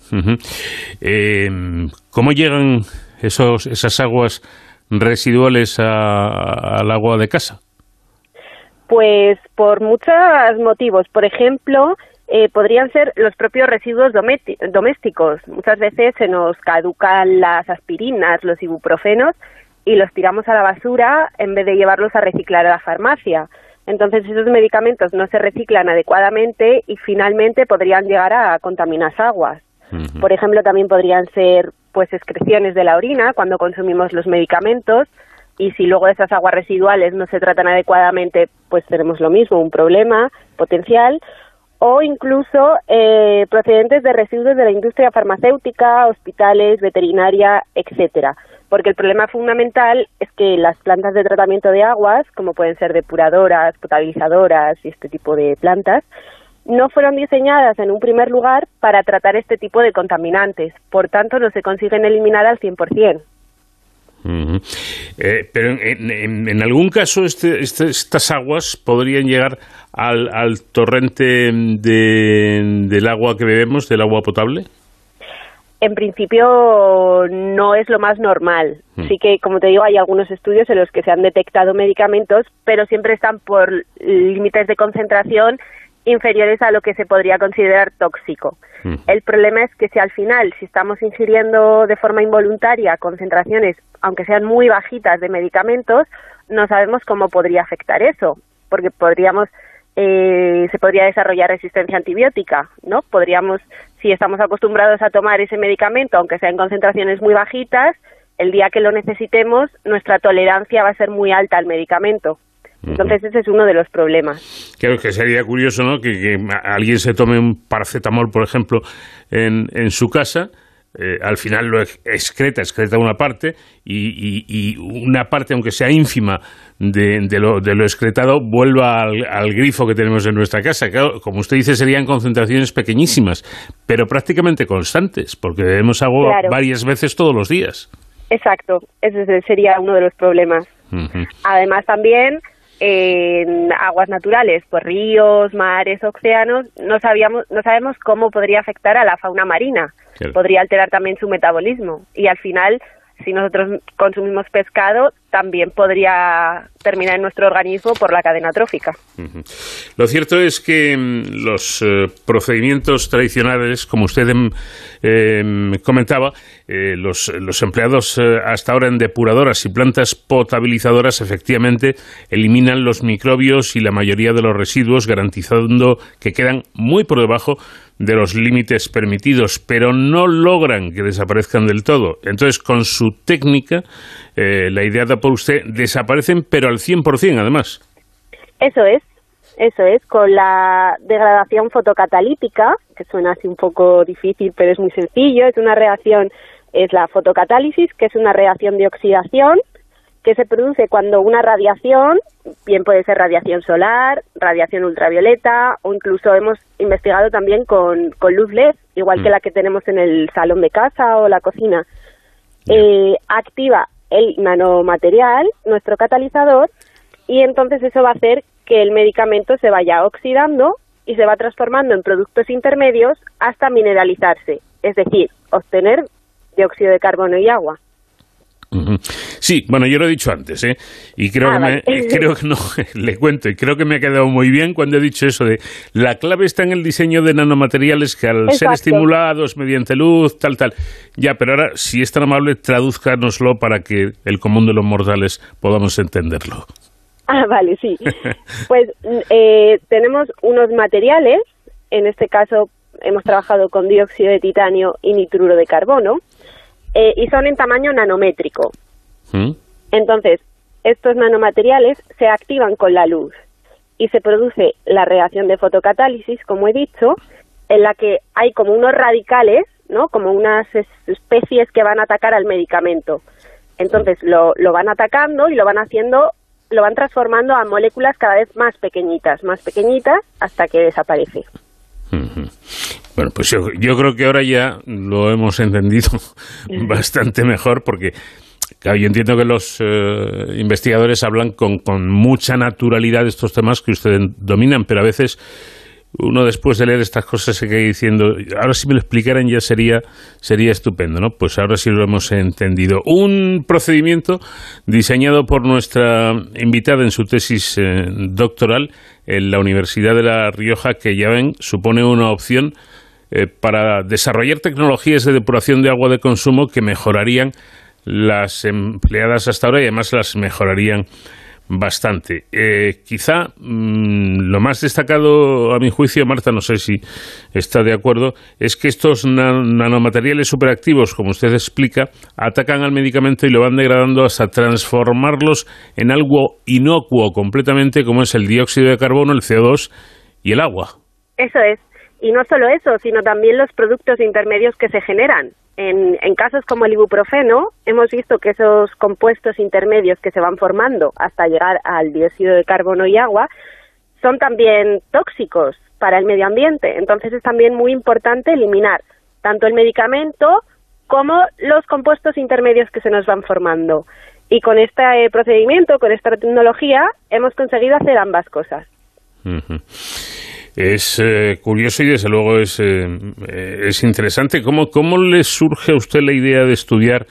Eh, ¿Cómo llegan esos, esas aguas residuales al agua de casa? Pues por muchos motivos. Por ejemplo, eh, podrían ser los propios residuos domésticos. Muchas veces se nos caducan las aspirinas, los ibuprofenos y los tiramos a la basura en vez de llevarlos a reciclar a la farmacia. Entonces esos medicamentos no se reciclan adecuadamente y finalmente podrían llegar a contaminar aguas. Por ejemplo, también podrían ser pues excreciones de la orina cuando consumimos los medicamentos y si luego esas aguas residuales no se tratan adecuadamente, pues tenemos lo mismo, un problema potencial o incluso eh, procedentes de residuos de la industria farmacéutica, hospitales, veterinaria, etcétera. Porque el problema fundamental es que las plantas de tratamiento de aguas, como pueden ser depuradoras, potabilizadoras y este tipo de plantas, no fueron diseñadas en un primer lugar para tratar este tipo de contaminantes. Por tanto, no se consiguen eliminar al 100%. Eh, pero en, algún caso este, este, estas aguas podrían llegar al, torrente del agua que bebemos, del agua potable. En principio no es lo más normal. Hmm. Sí que, como te digo, hay algunos estudios en los que se han detectado medicamentos, pero siempre están por límites de concentración inferiores a lo que se podría considerar tóxico. Hmm. El problema es que si al final, si estamos ingiriendo de forma involuntaria concentraciones, aunque sean muy bajitas de medicamentos, no sabemos cómo podría afectar eso, porque podríamos eh, se podría desarrollar resistencia antibiótica, ¿no? Podríamos, si estamos acostumbrados a tomar ese medicamento, aunque sea en concentraciones muy bajitas, el día que lo necesitemos, nuestra tolerancia va a ser muy alta al medicamento. Entonces ese es uno de los problemas. Creo que sería curioso, ¿no? Que, alguien se tome un paracetamol, por ejemplo, en, en su casa eh, al final lo excreta, excreta una parte y, una parte, aunque sea ínfima, de, lo, de lo, excretado vuelva al, grifo que tenemos en nuestra casa. como usted dice, serían concentraciones pequeñísimas, pero prácticamente constantes, porque bebemos agua varias veces todos los días. Exacto, ese sería uno de los problemas. Además, también en aguas naturales, pues ríos, mares, océanos, no sabíamos, no sabemos cómo podría afectar a la fauna marina. Podría alterar también su metabolismo. Y al final si nosotros consumimos pescado, también podría terminar en nuestro organismo por la cadena trófica. Lo cierto es que mm, los eh, procedimientos tradicionales, como usted em, em, comentaba, eh, los, empleados eh, hasta ahora en depuradoras y plantas potabilizadoras efectivamente eliminan los microbios y la mayoría de los residuos, garantizando que quedan muy por debajo de los límites permitidos, pero no logran que desaparezcan del todo. Entonces, con su técnica, eh, la idea da por usted, desaparecen, pero al 100% además. Eso es, eso es, con la degradación fotocatalítica, que suena así un poco difícil, pero es muy sencillo, es una reacción, es la fotocatálisis, que es una reacción de oxidación que se produce cuando una radiación, bien puede ser radiación solar, radiación ultravioleta o incluso hemos investigado también con, con luz LED, igual que mm. la que tenemos en el salón de casa o la cocina, eh, activa el nanomaterial, nuestro catalizador, y entonces eso va a hacer que el medicamento se vaya oxidando y se va transformando en productos intermedios hasta mineralizarse, es decir, obtener dióxido de carbono y agua. Sí, bueno, yo lo he dicho antes, ¿eh? Y creo, ah, que creo que no, le cuento, y creo que me ha quedado muy bien cuando he dicho eso de la clave está en el diseño de nanomateriales que al ser estimulados mediante luz, tal, tal. Ya, pero ahora, si es tan amable, tradúzcanoslo para que el común de los mortales podamos entenderlo. Ah, vale, sí. pues eh, tenemos unos materiales, en este caso hemos trabajado con dióxido de titanio y nitruro de carbono, eh, y son en tamaño nanométrico. ¿Mm? Entonces, estos nanomateriales se activan con la luz y se produce la reacción de fotocatálisis, como he dicho, en la que hay como unos radicales, ¿no? Como unas especies que van a atacar al medicamento. Entonces lo, lo van atacando y lo van haciendo, lo van transformando a moléculas cada vez más pequeñitas, más pequeñitas, hasta que desaparece. Bueno, pues yo, yo, creo que ahora ya lo hemos entendido bastante mejor porque claro, yo entiendo que los eh, investigadores hablan con, con mucha naturalidad de estos temas que ustedes dominan, pero a veces uno después de leer estas cosas se queda diciendo, ahora si me lo explicaran ya sería, sería estupendo, ¿no? Pues ahora sí lo hemos entendido. Un procedimiento diseñado por nuestra invitada en su tesis eh, doctoral en la Universidad de La Rioja, que ya ven, supone una opción eh, para desarrollar tecnologías de depuración de agua de consumo que mejorarían las empleadas hasta ahora y además las mejorarían bastante. Eh, quizá mm, lo más destacado, a mi juicio, Marta, no sé si está de acuerdo, es que estos nanomateriales superactivos, como usted explica, atacan al medicamento y lo van degradando hasta transformarlos en algo inocuo completamente, como es el dióxido de carbono, el CO2 y el agua. Eso es. Y no solo eso, sino también los productos intermedios que se generan. En, en, casos como el ibuprofeno, hemos visto que esos compuestos intermedios que se van formando hasta llegar al dióxido de carbono y agua son también tóxicos para el medio ambiente. Entonces es también muy importante eliminar tanto el medicamento como los compuestos intermedios que se nos van formando. Y con este procedimiento, con esta tecnología, hemos conseguido hacer ambas cosas. Es eh, curioso y desde luego es, eh, es interesante. ¿Cómo, ¿Cómo le surge a usted la idea de estudiar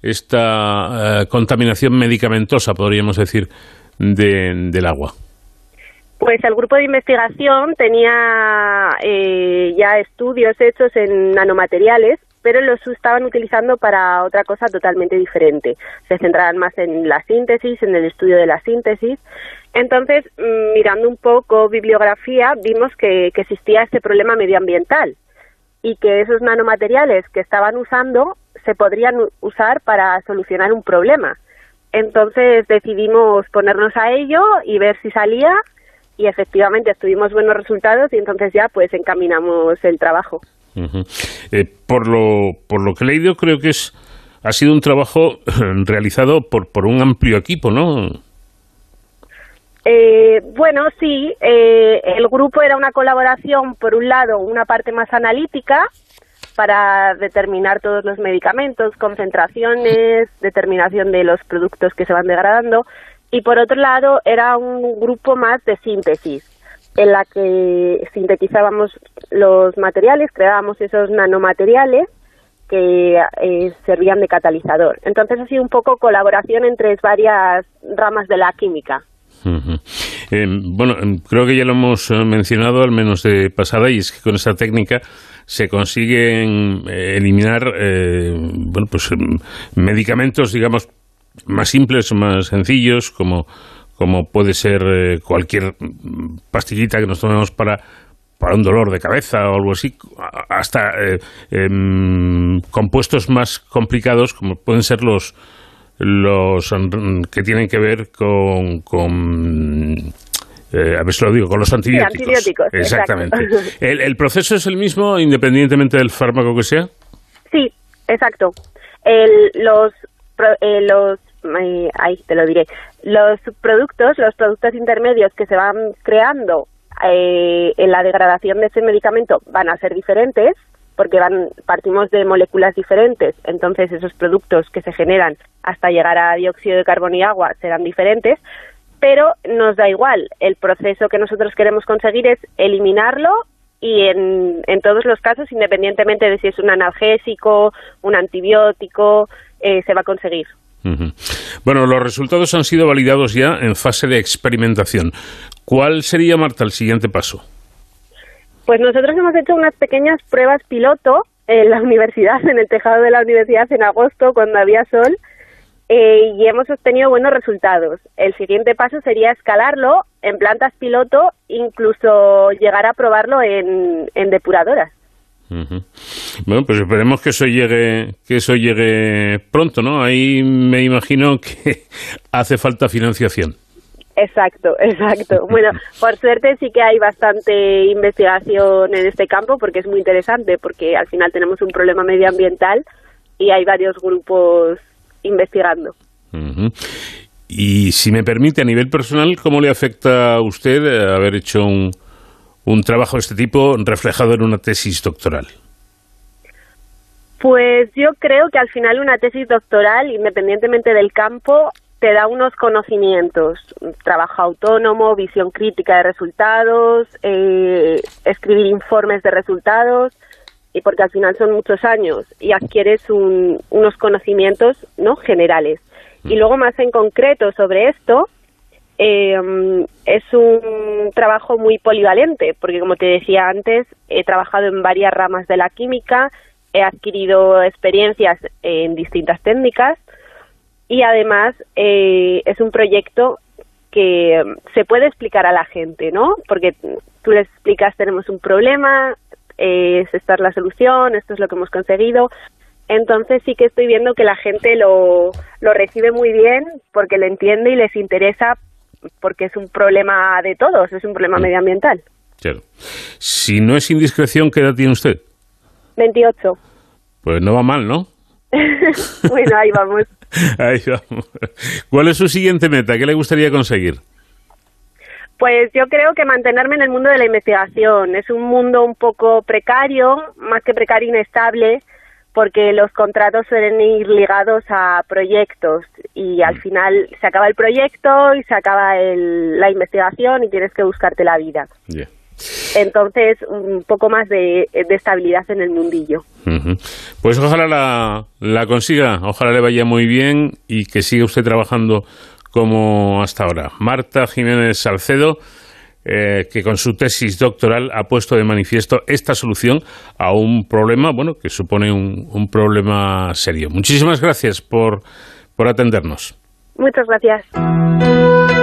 esta eh, contaminación medicamentosa, podríamos decir, del agua? Pues el grupo de investigación tenía ya estudios hechos en nanomateriales, pero los estaban utilizando para otra cosa totalmente diferente. Se centraban más en la síntesis, en el estudio de la síntesis, entonces, mm, mirando un poco bibliografía, vimos que, existía este problema medioambiental y que esos nanomateriales que estaban usando se podrían usar para solucionar un problema. Entonces decidimos ponernos a ello y ver si salía y efectivamente tuvimos buenos resultados y entonces ya pues encaminamos el trabajo. Eh, por, lo, por lo que he leído creo que es ha sido un trabajo realizado por, por un amplio equipo, ¿no? Eh, bueno, sí, eh, el grupo era una colaboración, por un lado, una parte más analítica para determinar todos los medicamentos, concentraciones, determinación de los productos que se van degradando, y por otro lado era un grupo más de síntesis, en la que sintetizábamos los materiales, creábamos esos nanomateriales que eh, servían de catalizador. Entonces ha sido un poco colaboración entre varias ramas de la química. Eh, bueno, creo que ya lo hemos eh, mencionado, al menos de pasada, y es que con esta técnica se consiguen eh, eliminar bueno, pues, em, medicamentos, digamos, más simples, más sencillos, como, como puede ser cualquier pastillita que nos tomemos para para un dolor de cabeza o algo así, hasta em, compuestos más complicados como pueden ser los, los que tienen que ver con, con eh, a ver si lo digo, con los antibióticos. Exactamente. ¿El, proceso es el mismo independientemente del fármaco que sea? Sí, exacto. El, los, eh, los ahí te lo diré. Los productos, los productos intermedios que se van creando eh, en la degradación de ese medicamento van a ser diferentes porque van, partimos de moléculas diferentes, entonces esos productos que se generan hasta llegar a dióxido de carbono y agua serán diferentes, pero nos da igual, el proceso que nosotros queremos conseguir es eliminarlo y en, en todos los casos, independientemente de si es un analgésico, un antibiótico, eh, se va a conseguir. Bueno, los resultados han sido validados ya en fase de experimentación. ¿Cuál sería, Marta, el siguiente paso? Pues nosotros hemos hecho unas pequeñas pruebas piloto en la universidad, en el tejado de la universidad en agosto, cuando había sol, eh, y hemos obtenido buenos resultados. El siguiente paso sería escalarlo en plantas piloto, incluso llegar a probarlo en, depuradoras. Bueno, pues esperemos que eso llegue, que eso llegue pronto, ¿no? Ahí me imagino que hace falta financiación. Exacto, exacto. Bueno, por suerte sí que hay bastante investigación en este campo porque es muy interesante, porque al final tenemos un problema medioambiental y hay varios grupos investigando. Y si me permite, a nivel personal, ¿cómo le afecta a usted haber hecho un, un trabajo de este tipo reflejado en una tesis doctoral? Pues yo creo que al final una tesis doctoral, independientemente del campo, te da unos conocimientos, trabajo autónomo, visión crítica de resultados, eh, escribir informes de resultados, y porque al final son muchos años y adquieres unos conocimientos no generales. Y luego más en concreto sobre esto, em, es un trabajo muy polivalente, porque como te decía antes, he trabajado en varias ramas de la química, he adquirido experiencias en distintas técnicas, y además eh, es un proyecto que se puede explicar a la gente, ¿no? Porque tú les explicas, tenemos un problema, eh, esta es la solución, esto es lo que hemos conseguido. Entonces sí que estoy viendo que la gente lo, lo recibe muy bien porque lo entiende y les interesa porque es un problema de todos, es un problema medioambiental. Claro. Si no es indiscreción, ¿qué edad tiene usted? 28. Pues no va mal, ¿no? bueno, ahí vamos. Ahí vamos. ¿Cuál es su siguiente meta? ¿Qué le gustaría conseguir? Pues yo creo que mantenerme en el mundo de la investigación. Es un mundo un poco precario, más que precario, inestable, porque los contratos suelen ir ligados a proyectos y al final se acaba el proyecto y se acaba el, la investigación y tienes que buscarte la vida. Entonces, un poco más de, estabilidad en el mundillo. Pues ojalá la, la consiga, ojalá le vaya muy bien y que siga usted trabajando como hasta ahora. Marta Jiménez Salcedo, eh, que con su tesis doctoral ha puesto de manifiesto esta solución a un problema, bueno, que supone un, un problema serio. Muchísimas gracias por, por atendernos. Muchas gracias.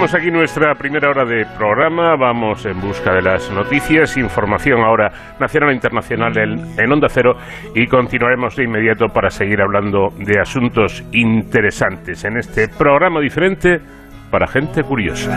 Terminamos aquí nuestra primera hora de programa. Vamos en busca de las noticias, información ahora nacional e internacional en, Onda Cero y continuaremos de inmediato para seguir hablando de asuntos interesantes en este programa diferente para gente curiosa.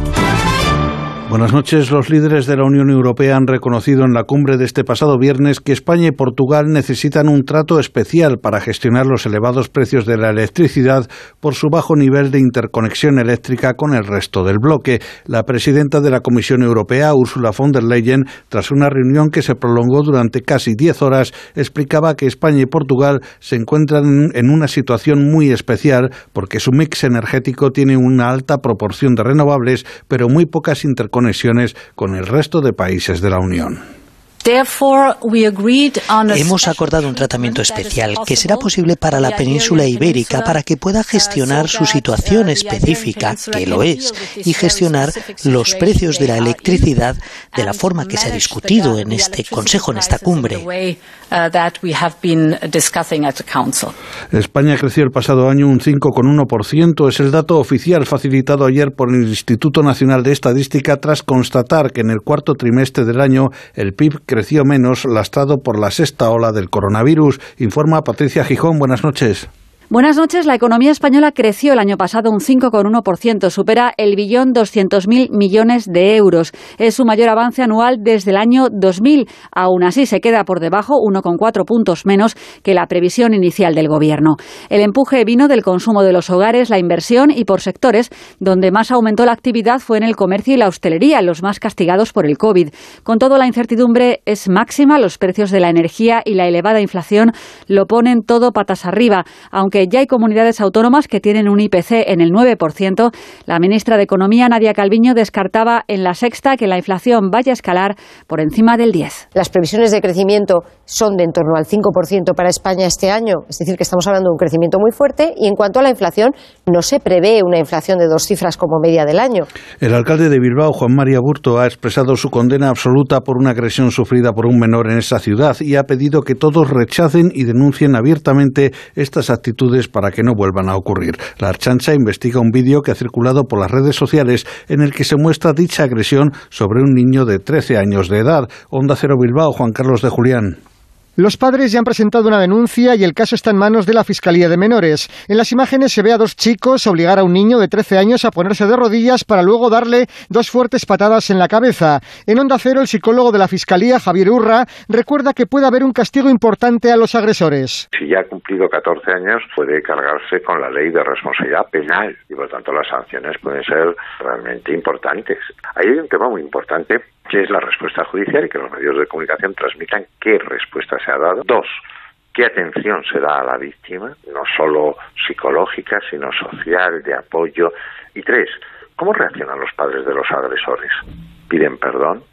Buenas noches. Los líderes de la Unión Europea han reconocido en la cumbre de este pasado viernes que España y Portugal necesitan un trato especial para gestionar los elevados precios de la electricidad por su bajo nivel de interconexión eléctrica con el resto del bloque. La presidenta de la Comisión Europea, Ursula von der Leyen, tras una reunión que se prolongó durante casi diez horas, explicaba que España y Portugal se encuentran en una situación muy especial porque su mix energético tiene una alta proporción de renovables, pero muy pocas interconexiones conexiones con el resto de países de la Unión. Hemos acordado un tratamiento especial que será posible para la península ibérica para que pueda gestionar su situación específica, que lo es, y gestionar los precios de la electricidad de la forma que se ha discutido en este Consejo, en esta cumbre. España creció el pasado año un 5,1%. Es el dato oficial facilitado ayer por el Instituto Nacional de Estadística tras constatar que en el cuarto trimestre del año el PIB creció menos, lastrado por la sexta ola del coronavirus. Informa Patricia Gijón. Buenas noches. Buenas noches. La economía española creció el año pasado un 5,1%, supera el billón 200.000 millones de euros. Es su mayor avance anual desde el año 2000. Aún así, se queda por debajo, 1,4 puntos menos que la previsión inicial del Gobierno. El empuje vino del consumo de los hogares, la inversión y por sectores donde más aumentó la actividad fue en el comercio y la hostelería, los más castigados por el COVID. Con todo, la incertidumbre es máxima, los precios de la energía y la elevada inflación lo ponen todo patas arriba. Aunque ya hay comunidades autónomas que tienen un IPC en el 9%, la ministra de Economía, Nadia Calviño, descartaba en la sexta que la inflación vaya a escalar por encima del 10. Las previsiones de crecimiento son de en torno al 5% para España este año, es decir, que estamos hablando de un crecimiento muy fuerte y en cuanto a la inflación, no se prevé una inflación de dos cifras como media del año. El alcalde de Bilbao, Juan María Burto, ha expresado su condena absoluta por una agresión sufrida por un menor en esa ciudad y ha pedido que todos rechacen y denuncien abiertamente estas actitudes para que no vuelvan a ocurrir. La Archancha investiga un vídeo que ha circulado por las redes sociales en el que se muestra dicha agresión sobre un niño de 13 años de edad. Onda Cero Bilbao, Juan Carlos de Julián. Los padres ya han presentado una denuncia y el caso está en manos de la Fiscalía de Menores. En las imágenes se ve a dos chicos obligar a un niño de 13 años a ponerse de rodillas para luego darle dos fuertes patadas en la cabeza. En Onda Cero, el psicólogo de la Fiscalía, Javier Urra, recuerda que puede haber un castigo importante a los agresores. Si ya ha cumplido 14 años, puede cargarse con la ley de responsabilidad penal y por tanto las sanciones pueden ser realmente importantes. Ahí hay un tema muy importante que es la respuesta judicial y que los medios de comunicación transmitan qué respuesta se ha dado. Dos, qué atención se da a la víctima, no solo psicológica, sino social, de apoyo. Y tres, cómo reaccionan los padres de los agresores. ¿Piden perdón?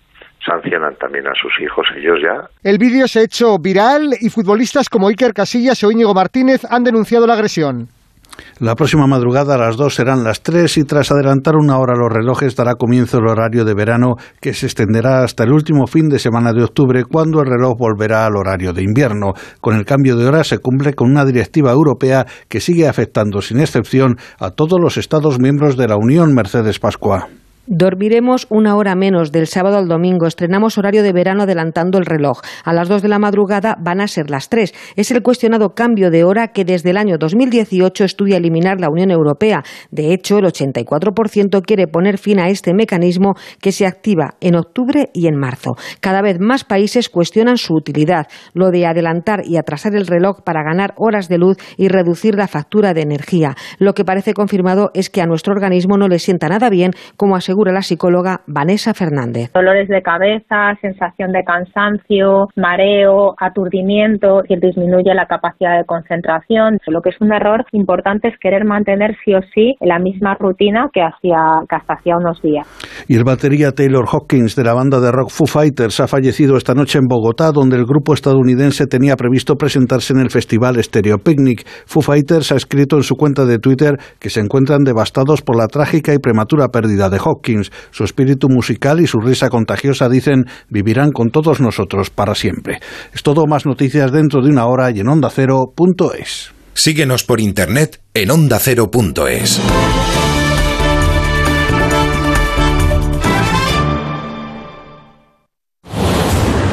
sancionan también a sus hijos ellos ya. El vídeo se ha hecho viral y futbolistas como Iker Casillas o Íñigo Martínez han denunciado la agresión. La próxima madrugada a las 2 serán las 3 y tras adelantar una hora los relojes dará comienzo el horario de verano que se extenderá hasta el último fin de semana de octubre cuando el reloj volverá al horario de invierno. Con el cambio de hora se cumple con una directiva europea que sigue afectando sin excepción a todos los Estados miembros de la Unión Mercedes Pascua. Dormiremos una hora menos del sábado al domingo. Estrenamos horario de verano adelantando el reloj. A las 2 de la madrugada van a ser las 3. Es el cuestionado cambio de hora que desde el año 2018 estudia eliminar la Unión Europea. De hecho, el 84% quiere poner fin a este mecanismo que se activa en octubre y en marzo. Cada vez más países cuestionan su utilidad, lo de adelantar y atrasar el reloj para ganar horas de luz y reducir la factura de energía. Lo que parece confirmado es que a nuestro organismo no le sienta nada bien, como asegura la psicóloga Vanessa Fernández. Dolores de cabeza, sensación de cansancio, mareo, aturdimiento y disminuye la capacidad de concentración. Lo que es un error importante es querer mantener sí o sí la misma rutina que, hacía, que hasta hacía unos días. Y el batería Taylor Hawkins de la banda de rock Foo Fighters ha fallecido esta noche en Bogotá, donde el grupo estadounidense tenía previsto presentarse en el festival Stereo Picnic. Foo Fighters ha escrito en su cuenta de Twitter que se encuentran devastados por la trágica y prematura pérdida de Hawkins. Su espíritu musical y su risa contagiosa, dicen, vivirán con todos nosotros para siempre. Es todo más noticias dentro de una hora y en ondacero.es. Síguenos por internet en ondacero.es.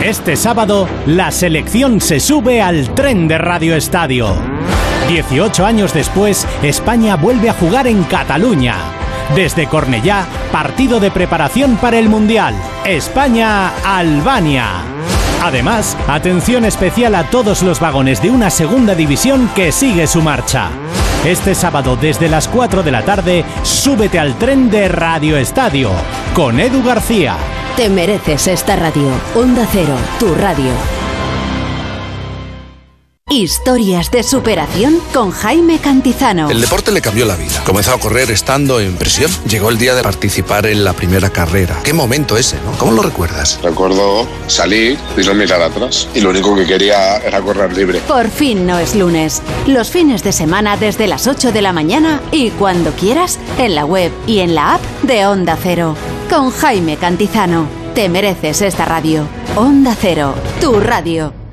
Este sábado, la selección se sube al tren de Radio Estadio. 18 años después, España vuelve a jugar en Cataluña desde Cornellá, partido de preparación para el Mundial. España-Albania. Además, atención especial a todos los vagones de una segunda división que sigue su marcha. Este sábado desde las 4 de la tarde, súbete al tren de Radio Estadio con Edu García. Te mereces esta radio. Onda Cero, tu radio. Historias de superación con Jaime Cantizano. El deporte le cambió la vida. Comenzó a correr estando en prisión. Llegó el día de participar en la primera carrera. Qué momento ese, ¿no? ¿Cómo lo recuerdas? Recuerdo salir y no mirar atrás. Y lo único que quería era correr libre. Por fin no es lunes. Los fines de semana desde las 8 de la mañana y cuando quieras en la web y en la app de Onda Cero. Con Jaime Cantizano. Te mereces esta radio. Onda Cero, tu radio.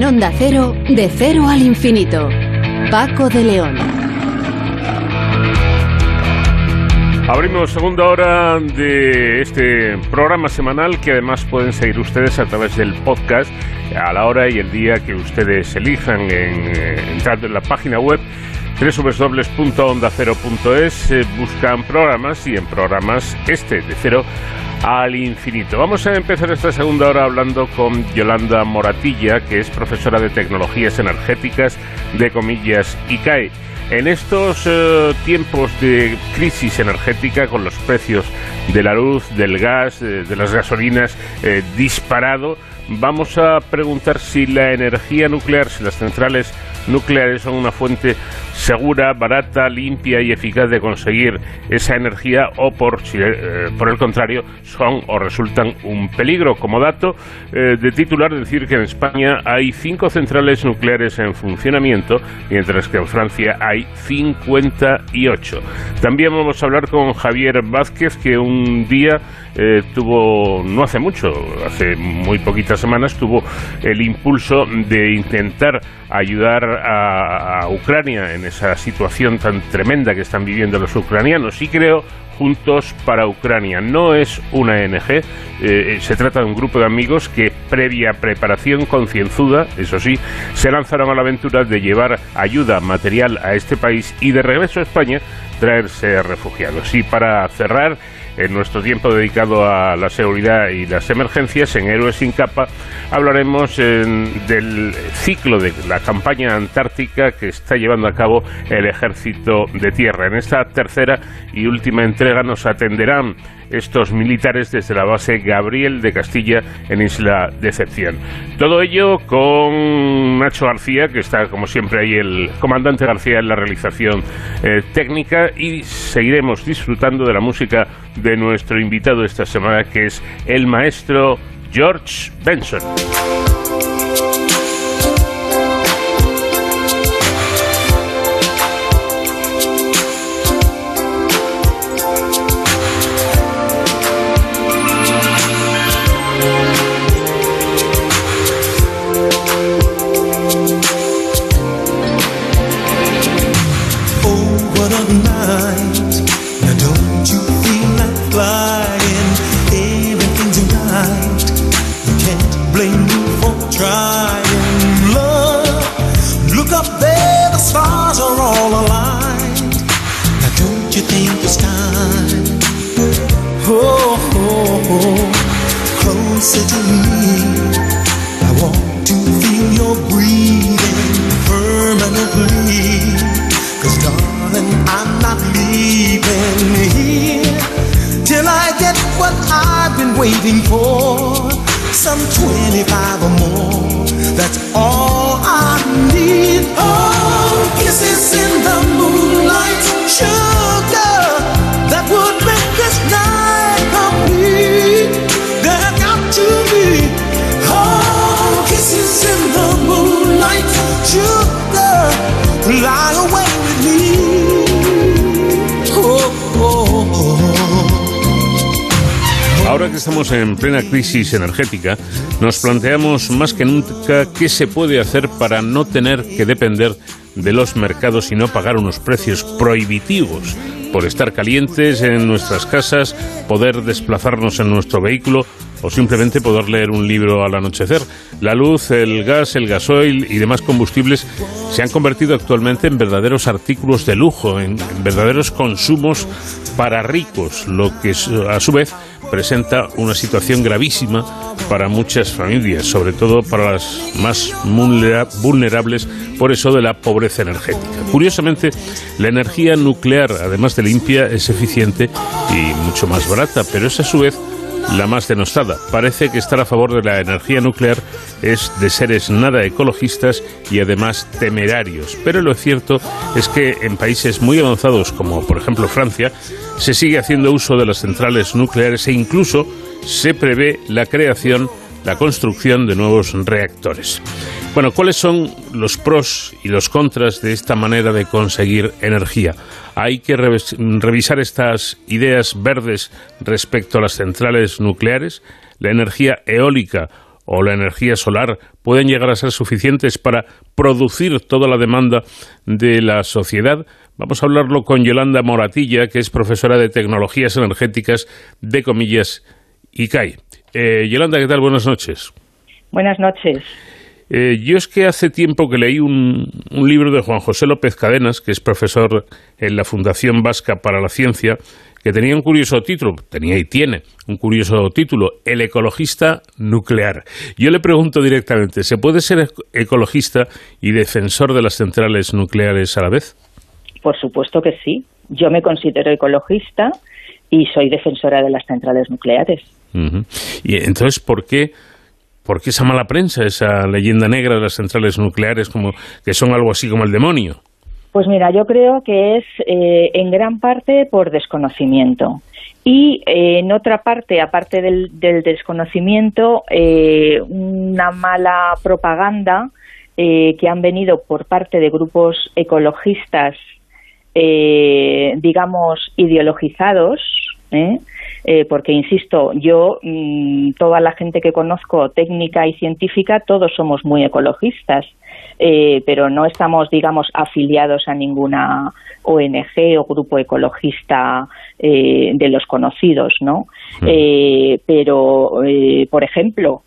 En Onda Cero, de cero al infinito. Paco de León. Abrimos segunda hora de este programa semanal que además pueden seguir ustedes a través del podcast a la hora y el día que ustedes elijan en, eh, entrando en la página web www.ondacero.es eh, buscan programas y en programas este de cero al infinito. Vamos a empezar esta segunda hora hablando con Yolanda Moratilla, que es profesora de tecnologías energéticas de comillas ICAE. En estos eh, tiempos de crisis energética, con los precios de la luz, del gas, eh, de las gasolinas eh, disparado, vamos a preguntar si la energía nuclear, si las centrales nucleares son una fuente segura, barata, limpia y eficaz de conseguir esa energía o por, si, eh, por el contrario son o resultan un peligro. Como dato eh, de titular decir que en España hay cinco centrales nucleares en funcionamiento, mientras que en Francia hay 58. También vamos a hablar con Javier Vázquez, que un día eh, tuvo, no hace mucho, hace muy poquitas semanas, tuvo el impulso de intentar ayudar a, Ucrania en esa situación tan tremenda que están viviendo los ucranianos. Y creo Juntos para Ucrania. No es una ONG, eh, se trata de un grupo de amigos que, previa preparación concienzuda, eso sí, se lanzaron a la aventura de llevar ayuda material a este país y de regreso a España traerse refugiados. Y para cerrar, en nuestro tiempo dedicado a la seguridad y las emergencias, en Héroes sin capa, hablaremos del ciclo de la campaña antártica que está llevando a cabo el Ejército de Tierra. En esta tercera y última entrega nos atenderán estos militares desde la base Gabriel de Castilla en Isla Decepción. Todo ello con Nacho García, que está como siempre ahí el comandante García en la realización eh, técnica y seguiremos disfrutando de la música de nuestro invitado esta semana, que es el maestro George Benson. waiting for some 25 or more. That's all I need. Oh, kisses in the moonlight, sugar. Estamos en plena crisis energética, nos planteamos más que nunca qué se puede hacer para no tener que depender de los mercados y no pagar unos precios prohibitivos. Por estar calientes en nuestras casas, poder desplazarnos en nuestro vehículo o simplemente poder leer un libro al anochecer. La luz, el gas, el gasoil y demás combustibles se han convertido actualmente en verdaderos artículos de lujo, en, verdaderos consumos para ricos, lo que a su vez presenta una situación gravísima para muchas familias, sobre todo para las más vulnerables por eso de la pobreza energética. Curiosamente, la energía nuclear, además de limpia, es eficiente y mucho más barata, pero es a su vez la más denostada. Parece que estar a favor de la energía nuclear es de seres nada ecologistas y además temerarios. Pero lo cierto es que en países muy avanzados como por ejemplo Francia se sigue haciendo uso de las centrales nucleares e incluso se prevé la creación, la construcción de nuevos reactores. Bueno, ¿cuáles son los pros y los contras de esta manera de conseguir energía? Hay que revisar estas ideas verdes respecto a las centrales nucleares, la energía eólica o la energía solar pueden llegar a ser suficientes para producir toda la demanda de la sociedad. Vamos a hablarlo con Yolanda Moratilla, que es profesora de Tecnologías Energéticas de Comillas ICAI. Eh, Yolanda, ¿qué tal? Buenas noches. Buenas noches. Eh, yo es que hace tiempo que leí un, un, libro de Juan José López Cadenas, que es profesor en la Fundación Vasca para la Ciencia, que tenía un curioso título, tenía y tiene un curioso título, El ecologista nuclear. Yo le pregunto directamente, ¿se puede ser ecologista y defensor de las centrales nucleares a la vez? Por supuesto que sí. Yo me considero ecologista y soy defensora de las centrales nucleares. Y entonces, ¿por qué, ¿por qué esa mala prensa, esa leyenda negra de las centrales nucleares, como que son algo así como el demonio? Pues mira, yo creo que es eh, en gran parte por desconocimiento. Y eh, en otra parte, aparte del, del desconocimiento, eh, una mala propaganda que han venido por parte de grupos ecologistas, digamos, ideologizados, porque insisto, yo, mm, toda la gente que conozco, técnica y científica, todos somos muy ecologistas. Eh, pero no estamos, digamos, afiliados a ninguna ONG o grupo ecologista eh, de los conocidos, ¿no? Eh, pero, por ejemplo,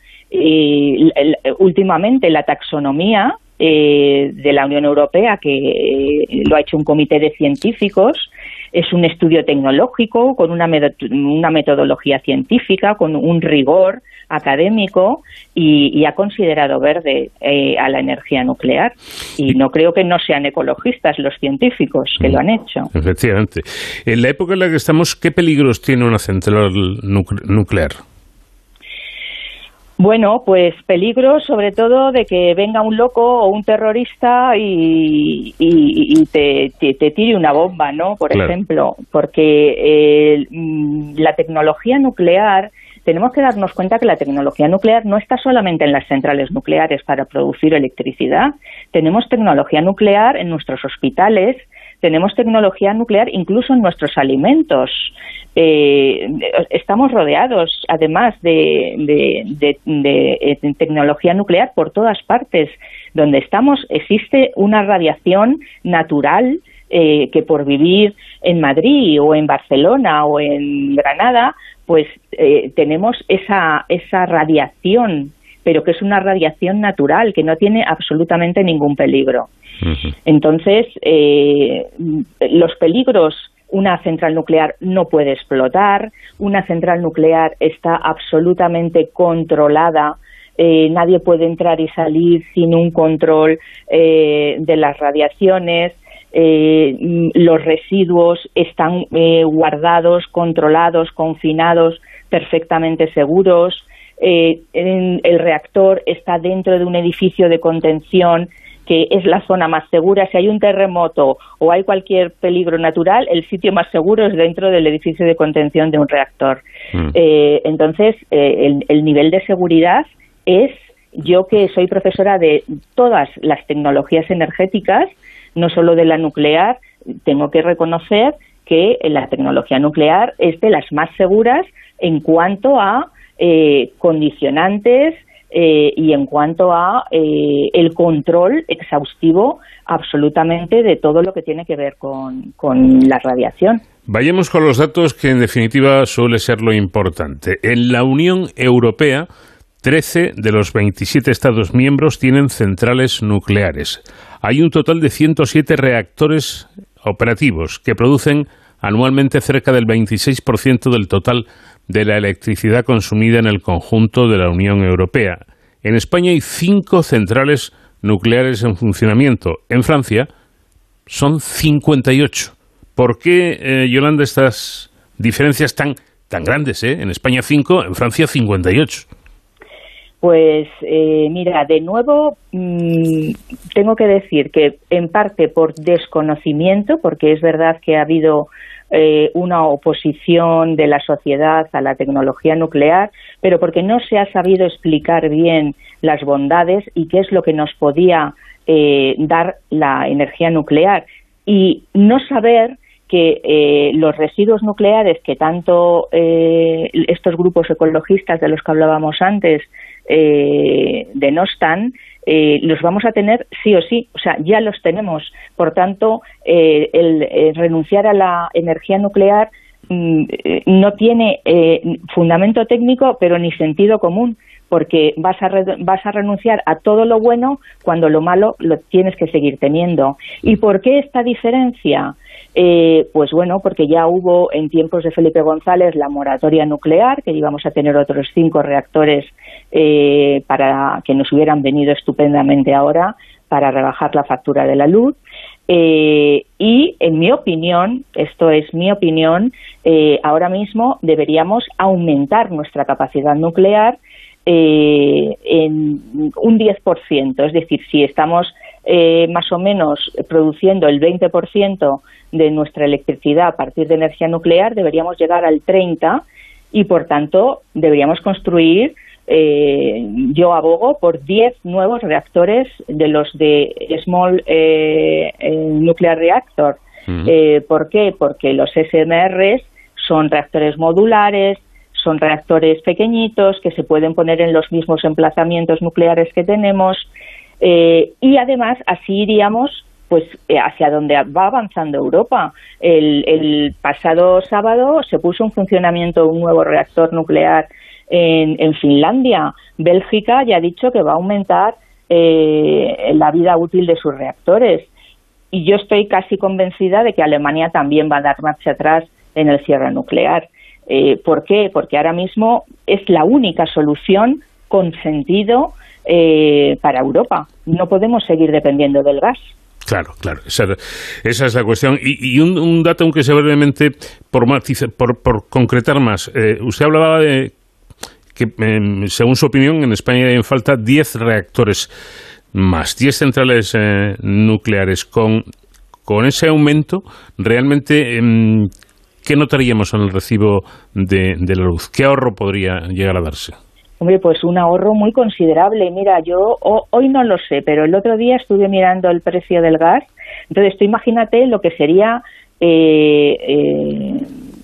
últimamente la taxonomía de la Unión Europea, que lo ha hecho un comité de científicos, es un estudio tecnológico con una, una metodología científica, con un rigor académico y, ha considerado verde eh, a la energía nuclear. Y no creo que no sean ecologistas los científicos que lo han hecho. Efectivamente. En la época en la que estamos, ¿qué peligros tiene una central nuclear? Bueno, pues peligro sobre todo de que venga un loco o un terrorista y, te, tire una bomba, ¿no? Por ejemplo, porque eh, mm, la tecnología nuclear tenemos que darnos cuenta que la tecnología nuclear no está solamente en las centrales nucleares para producir electricidad. Tenemos tecnología nuclear en nuestros hospitales, tenemos tecnología nuclear incluso en nuestros alimentos. Eh, estamos rodeados, además, de, tecnología nuclear por todas partes. Donde estamos existe una radiación natural eh, que por vivir en Madrid o en Barcelona o en Granada pues eh, tenemos esa, esa radiación, pero que es una radiación natural, que no tiene absolutamente ningún peligro. Entonces, eh, los peligros, una central nuclear no puede explotar, una central nuclear está absolutamente controlada eh, nadie puede entrar y salir sin un control de las radiaciones, eh, los residuos están eh, guardados, controlados, confinados, perfectamente seguros. Eh, el reactor está dentro de un edificio de contención que es la zona más segura. Si hay un terremoto o hay cualquier peligro natural, el sitio más seguro es dentro del edificio de contención de un reactor. Mm. entonces, el, el nivel de seguridad es, yo que soy profesora de todas las tecnologías energéticas, no solo de la nuclear, tengo que reconocer que la tecnología nuclear es de las más seguras en cuanto a eh, condicionantes eh, y en cuanto a eh, el control exhaustivo absolutamente de todo lo que tiene que ver con, con la radiación. Vayamos con los datos que en definitiva suele ser lo importante. En la Unión Europea, 13 de los 27 Estados miembros tienen centrales nucleares hay un total de 107 reactores operativos que producen anualmente cerca del 26% del total de la electricidad consumida en el conjunto de la Unión Europea. En España hay cinco centrales nucleares en funcionamiento. En Francia son 58. ¿Por qué, eh, Yolanda, estas diferencias tan, tan grandes? Eh? En España 5, en Francia 58. Pues eh, mira, de nuevo mm, tengo que decir que en parte por desconocimiento, porque es verdad que ha habido eh, una oposición de la sociedad a la tecnología nuclear, pero porque no se ha sabido explicar bien las bondades y qué es lo que nos podía eh, dar la energía nuclear. Y no saber que los residuos nucleares que tanto estos grupos ecologistas de los que hablábamos antes eh, denostan, eh, los vamos a tener sí o sí, o sea, ya los tenemos. Por tanto, eh, el, renunciar a la energía nuclear mm, no tiene fundamento técnico, pero ni sentido común porque vas a, vas a renunciar a todo lo bueno cuando lo malo lo tienes que seguir teniendo. ¿Y por qué esta diferencia? Eh, pues bueno, porque ya hubo en tiempos de Felipe González la moratoria nuclear, que íbamos a tener otros cinco reactores eh, para que nos hubieran venido estupendamente ahora para rebajar la factura de la luz. Eh, y en mi opinión, esto es mi opinión, ahora mismo deberíamos aumentar nuestra capacidad nuclear eh, en un 10%. Es decir, si estamos eh, más o menos produciendo el 20% de nuestra electricidad a partir de energía nuclear, deberíamos llegar al 30% y, por tanto, deberíamos construir, eh, yo abogo por 10 nuevos reactores de los de Small eh, Nuclear Reactor. ¿Por qué? Porque los SMRs son reactores modulares, son reactores pequeñitos que se pueden poner en los mismos emplazamientos nucleares que tenemos eh, y además así iríamos pues eh, hacia donde va avanzando Europa. El, pasado sábado se puso en funcionamiento un nuevo reactor nuclear en, Finlandia. Bélgica ya ha dicho que va a aumentar eh, la vida útil de sus reactores. Y yo estoy casi convencida de que Alemania también va a dar marcha atrás en el cierre nuclear. Eh, ¿Por qué? Porque ahora mismo es la única solución con sentido eh, para Europa. No podemos seguir dependiendo del gas. Claro, claro, esa, es la cuestión. Y, un, dato, aunque sea brevemente, por, por, concretar más, eh, usted hablaba de que, em, según su opinión, en España hay en falta 10 reactores más, 10 centrales nucleares. Con, con ese aumento, realmente, em, ¿qué notaríamos en el recibo de, la luz? ¿Qué ahorro podría llegar a darse? Hombre, pues un ahorro muy considerable. Mira, yo hoy no lo sé, pero el otro día estuve mirando el precio del gas. Entonces, tú imagínate lo que sería eh, eh,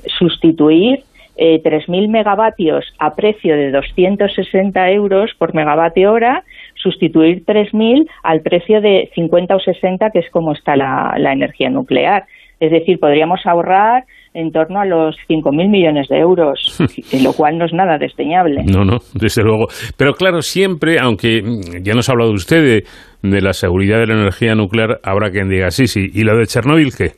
sustituir eh, 3.000 megavatios a precio de 260 euros por megavatio hora, sustituir 3.000 al precio de 50 o 60, que es como está la, la energía nuclear. Es decir, podríamos ahorrar en torno a los 5.000 millones de euros, lo cual no es nada desdeñable. No, no, desde luego. Pero claro, siempre, aunque ya nos ha hablado usted de, la seguridad de la energía nuclear, habrá quien diga, sí, sí, ¿y lo de Chernóbil qué?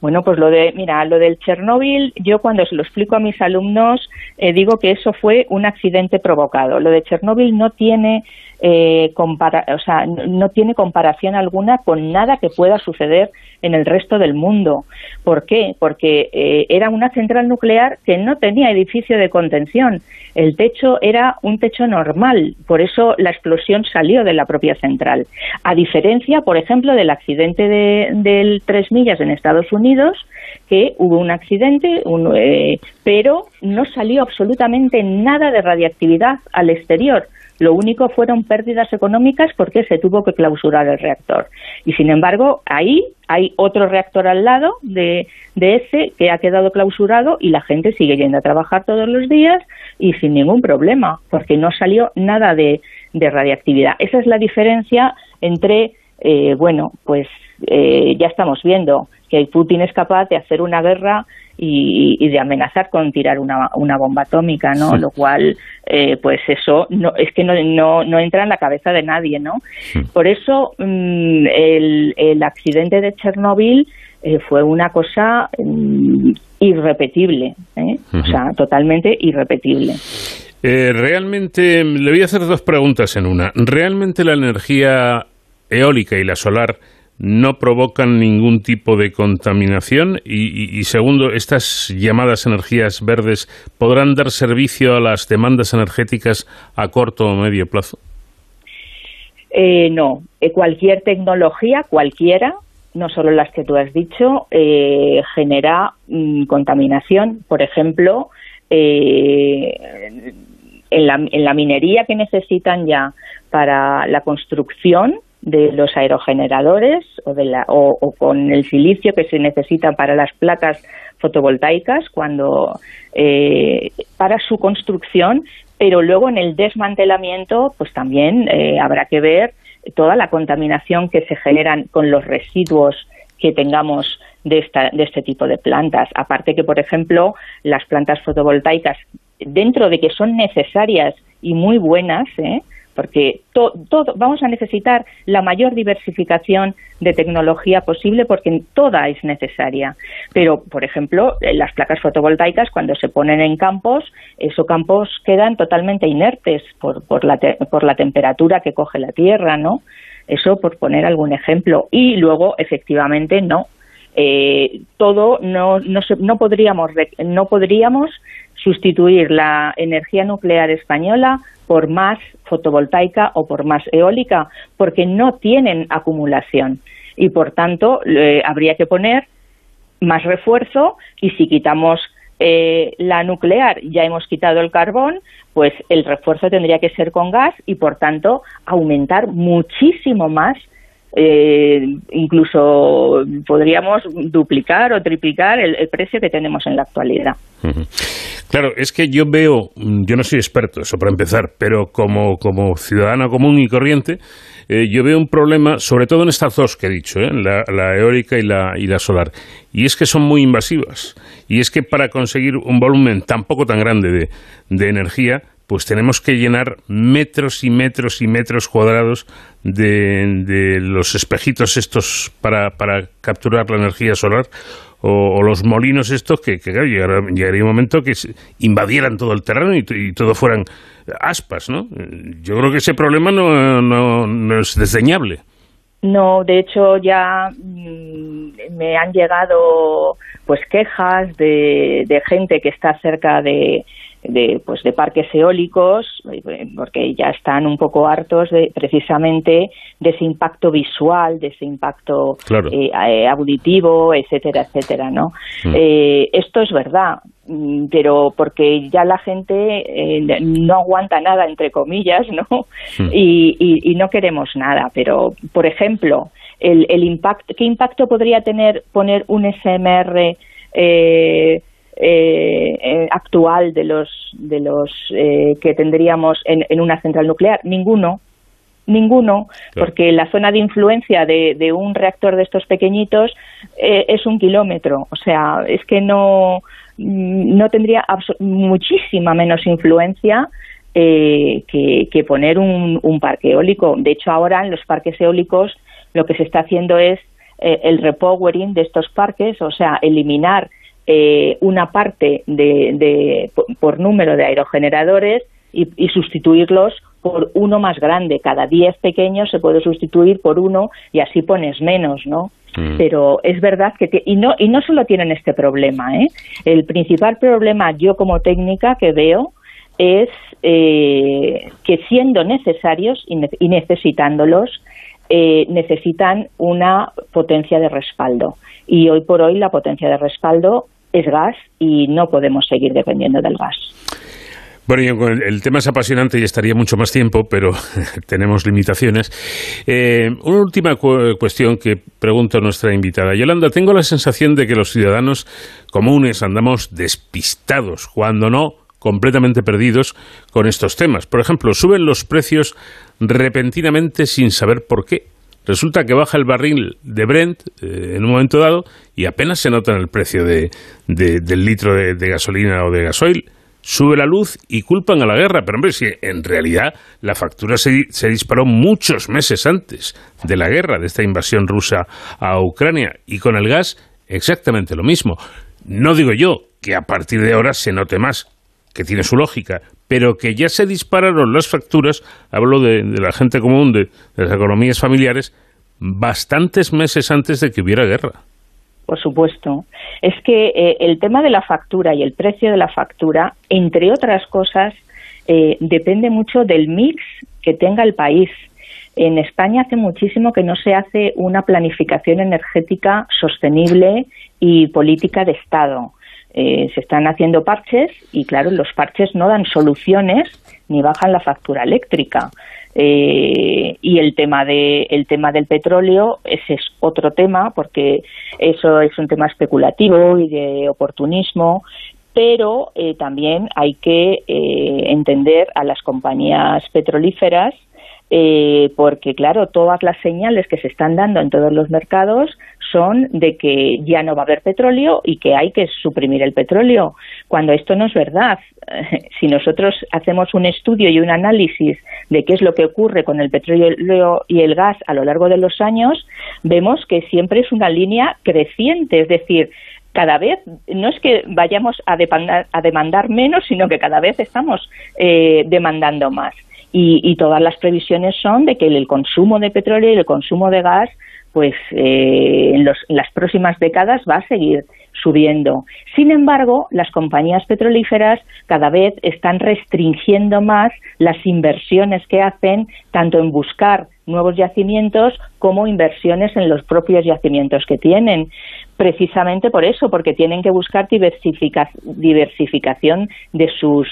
Bueno, pues lo de, mira, lo del Chernóbil, yo cuando se lo explico a mis alumnos, eh, digo que eso fue un accidente provocado. Lo de Chernóbil no tiene eh, o sea, no tiene comparación alguna con nada que pueda suceder en el resto del mundo. ¿Por qué? Porque eh, era una central nuclear que no tenía edificio de contención. El techo era un techo normal, por eso la explosión salió de la propia central. A diferencia, por ejemplo, del accidente de, del Tres Millas en Estados Unidos, que hubo un accidente, eh, pero no salió absolutamente nada de radiactividad al exterior. Lo único fueron pérdidas económicas porque se tuvo que clausurar el reactor. Y sin embargo, ahí hay otro reactor al lado de, ese que ha quedado clausurado y la gente sigue yendo a trabajar todos los días y sin ningún problema, porque no salió nada de, radiactividad. Esa es la diferencia entre, eh, bueno, pues eh, ya estamos viendo que Putin es capaz de hacer una guerra y, de amenazar con tirar una, una bomba atómica, ¿no? Lo cual, eh, pues eso no, es que no, no, no, entra en la cabeza de nadie, ¿no? Por eso mm, el, el, accidente de Chernóbil eh, fue una cosa mm, irrepetible, ¿eh? o sea, totalmente irrepetible. realmente, le voy a hacer dos preguntas en una. ¿Realmente la energía eólica y la solar no provocan ningún tipo de contaminación y, segundo, estas llamadas energías verdes podrán dar servicio a las demandas energéticas a corto o medio plazo. Eh, no, eh, cualquier tecnología, cualquiera, no solo las que tú has dicho, eh, genera mm, contaminación. Por ejemplo, en la, en la minería que necesitan ya para la construcción, de los aerogeneradores o, de la, o, con el silicio que se necesita para las placas fotovoltaicas cuando eh, para su construcción pero luego en el desmantelamiento, pues también eh, habrá que ver toda la contaminación que se generan con los residuos que tengamos de, esta, de este tipo de plantas. Aparte que, por ejemplo, las plantas fotovoltaicas, dentro de que son necesarias y muy buenas, ¿eh? Porque todo, vamos a necesitar la mayor diversificación de tecnología posible porque toda es necesaria. Pero, por ejemplo, las placas fotovoltaicas cuando se ponen en campos, esos campos quedan totalmente inertes por, por, la, por la temperatura que coge la tierra, ¿no? Eso por poner algún ejemplo. Y luego, efectivamente, no. Eh, todo no, no, no podríamos no podríamos sustituir la energía nuclear española por más fotovoltaica o por más eólica, porque no tienen acumulación. Y por tanto habría que poner más refuerzo y si quitamos eh, la nuclear ya hemos quitado el carbón, pues el refuerzo tendría que ser con gas y por tanto aumentar muchísimo más eh, incluso podríamos duplicar o triplicar el, precio que tenemos en la actualidad. Claro, es que yo veo, yo no soy experto, eso para empezar, pero como, como ciudadano común y corriente, eh, yo veo un problema, sobre todo en estas dos que he dicho, ¿eh? la, eólica y la, y la solar, y es que son muy invasivas. Y es que para conseguir un volumen tampoco tan grande de, de energía, pues tenemos que llenar metros y metros y metros cuadrados de, los espejitos estos para, para, capturar la energía solar o, los molinos estos que, que llegaría, un momento que invadieran todo el terreno y, todo fueran aspas, ¿no? Yo creo que ese problema no, no, no es desdeñable. No, de hecho ya mm, me han llegado pues quejas de, de gente que está cerca de, de, pues, de parques eólicos, eh, porque ya están un poco hartos de, precisamente de ese impacto visual, de ese impacto eh, eh, auditivo, etcétera, etcétera, ¿no? Mm. esto es verdad, mm, pero porque ya la gente no aguanta nada, entre comillas, ¿no? Mm. Y, no queremos nada, pero, por ejemplo, el, el impacto, ¿qué impacto podría tener poner un SMR eh, eh, eh, actual de los, de los eh, que tendríamos en, en, una central nuclear? Ninguno, ninguno, porque la zona de influencia de, de un reactor de estos pequeñitos eh, es un kilómetro, o sea, es que no, no tendría muchísima menos influencia eh, que, que, poner un, un, parque eólico. De hecho, ahora en los parques eólicos lo que se está haciendo es eh, el repowering de estos parques, o sea, eliminar eh, una parte de, por número de aerogeneradores y, sustituirlos por uno más grande. Cada 10 pequeños se puede sustituir por uno y así pones menos, ¿no? Mm. Pero es verdad que... y, no, y no solo tienen este problema, ¿eh? El principal problema yo como técnica que veo es eh, que siendo necesarios y, necesitándolos, eh, necesitan una potencia de respaldo. Y hoy por hoy la potencia de respaldo es gas y no podemos seguir dependiendo del gas. Bueno, el, tema es apasionante y estaría mucho más tiempo, pero tenemos limitaciones. Eh, una última cuestión que pregunto a nuestra invitada. Yolanda, tengo la sensación de que los ciudadanos comunes andamos despistados, cuando no completamente perdidos con estos temas. Por ejemplo, suben los precios repentinamente sin saber por qué. Resulta que baja el barril de Brent eh, en un momento dado y apenas se nota en el precio de, del litro de, gasolina o de gasoil. Sube la luz y culpan a la guerra. Pero hombre, si en realidad la factura se, se disparó muchos meses antes de la guerra, de esta invasión rusa a Ucrania. Y con el gas exactamente lo mismo. No digo yo que a partir de ahora se note más, que tiene su lógica, pero que ya se dispararon las facturas, hablo de, la gente común, de, las economías familiares, bastantes meses antes de que hubiera guerra. Por supuesto. Es que eh, el tema de la factura y el precio de la factura, entre otras cosas, eh, depende mucho del mix que tenga el país. En España hace muchísimo que no se hace una planificación energética sostenible y política de Estado. Eh, se están haciendo parches y claro, los parches no dan soluciones ni bajan la factura eléctrica. Eh, y el tema de el tema del petróleo ese es otro tema porque eso es un tema especulativo y de oportunismo pero eh, también hay que entender a las compañías petrolíferas eh, porque claro, todas las señales que se están dando en todos los mercados son de que ya no va a haber petróleo y que hay que suprimir el petróleo, cuando esto no es verdad. Si nosotros hacemos un estudio y un análisis de qué es lo que ocurre con el petróleo y el gas a lo largo de los años, vemos que siempre es una línea creciente, es decir, cada vez no es que vayamos a demandar, a demandar menos, sino que cada vez estamos eh, demandando más. Y, todas las previsiones son de que el consumo de petróleo y el consumo de gas, pues eh, en, las próximas décadas va a seguir subiendo. Sin embargo, las compañías petrolíferas cada vez están restringiendo más las inversiones que hacen, tanto en buscar nuevos yacimientos como inversiones en los propios yacimientos que tienen. Precisamente por eso, porque tienen que buscar diversificación de sus,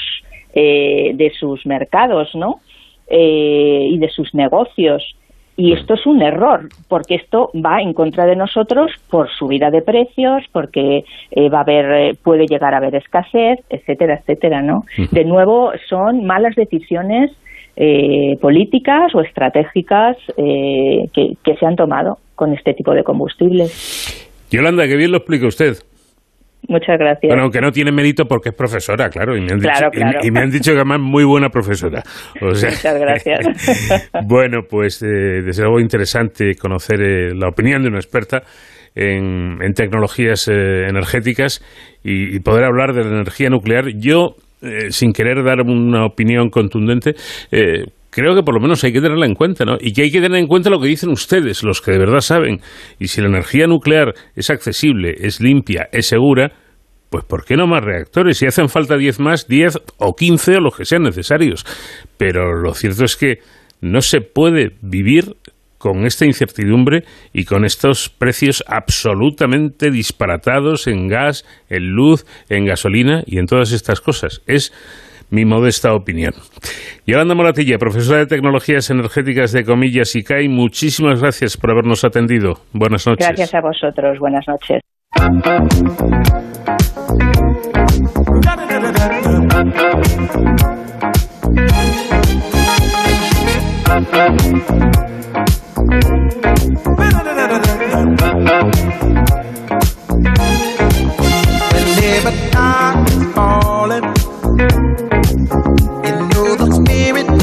eh, de sus mercados, ¿no? Eh, y de sus negocios. Y esto es un error, porque esto va en contra de nosotros por subida de precios, porque eh, va a haber, eh, puede llegar a haber escasez, etcétera, etcétera, ¿no? De nuevo, son malas decisiones políticas o estratégicas que, que se han tomado con este tipo de combustibles. Yolanda, que bien lo explica usted. Muchas gracias. Bueno, aunque no tiene mérito porque es profesora, claro, y me han, dicho, Y, me han dicho que además muy buena profesora. Muchas gracias. bueno, pues eh, desde luego interesante conocer eh, la opinión de una experta en, tecnologías eh, energéticas y, poder hablar de la energía nuclear. Yo, sin querer dar una opinión contundente, creo que por lo menos hay que tenerla en cuenta, ¿no? Y que hay que tener en cuenta lo que dicen ustedes, los que de verdad saben. Y si la energía nuclear es accesible, es limpia, es segura, pues ¿por qué no más reactores? Si hacen falta 10 más, 10 o 15 o los que sean necesarios. Pero lo cierto es que no se puede vivir con esta incertidumbre y con estos precios absolutamente disparatados en gas, en luz, en gasolina y en todas estas cosas. Es mi modesta opinión. Yolanda Moratilla, profesora de Tecnologías Energéticas de Comillas y CAI, muchísimas gracias por habernos atendido. Buenas noches. Gracias a vosotros. Buenas noches.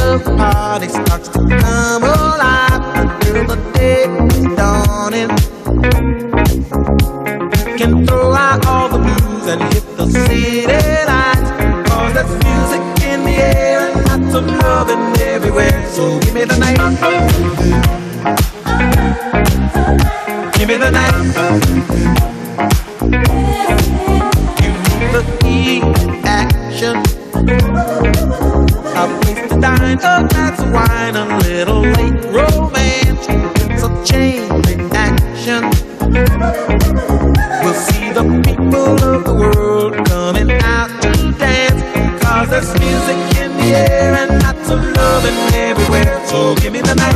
The party starts to come alive until the day dawning. Can throw out all the blues and hit the city there's music in the air and lots of loving everywhere. So give me the night. Give me the night. Me the action dine, a glass wine, a little late romance. It's a chain reaction. We'll see the people of the world coming out to dance. Cause there's music in the air and lots of loving everywhere. So give me the night.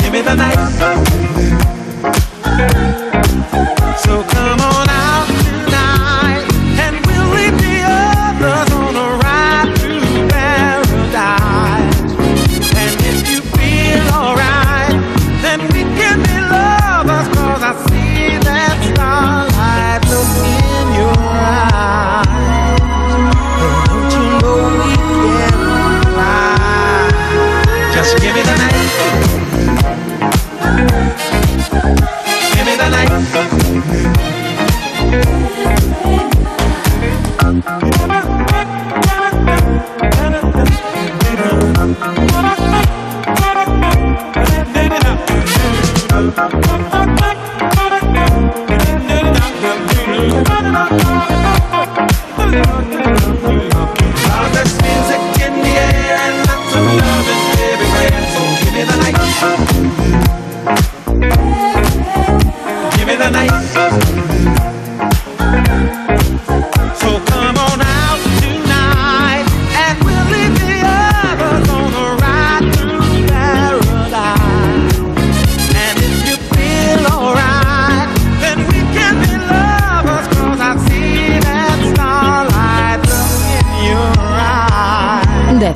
Give me the night. Oh, oh, oh, oh,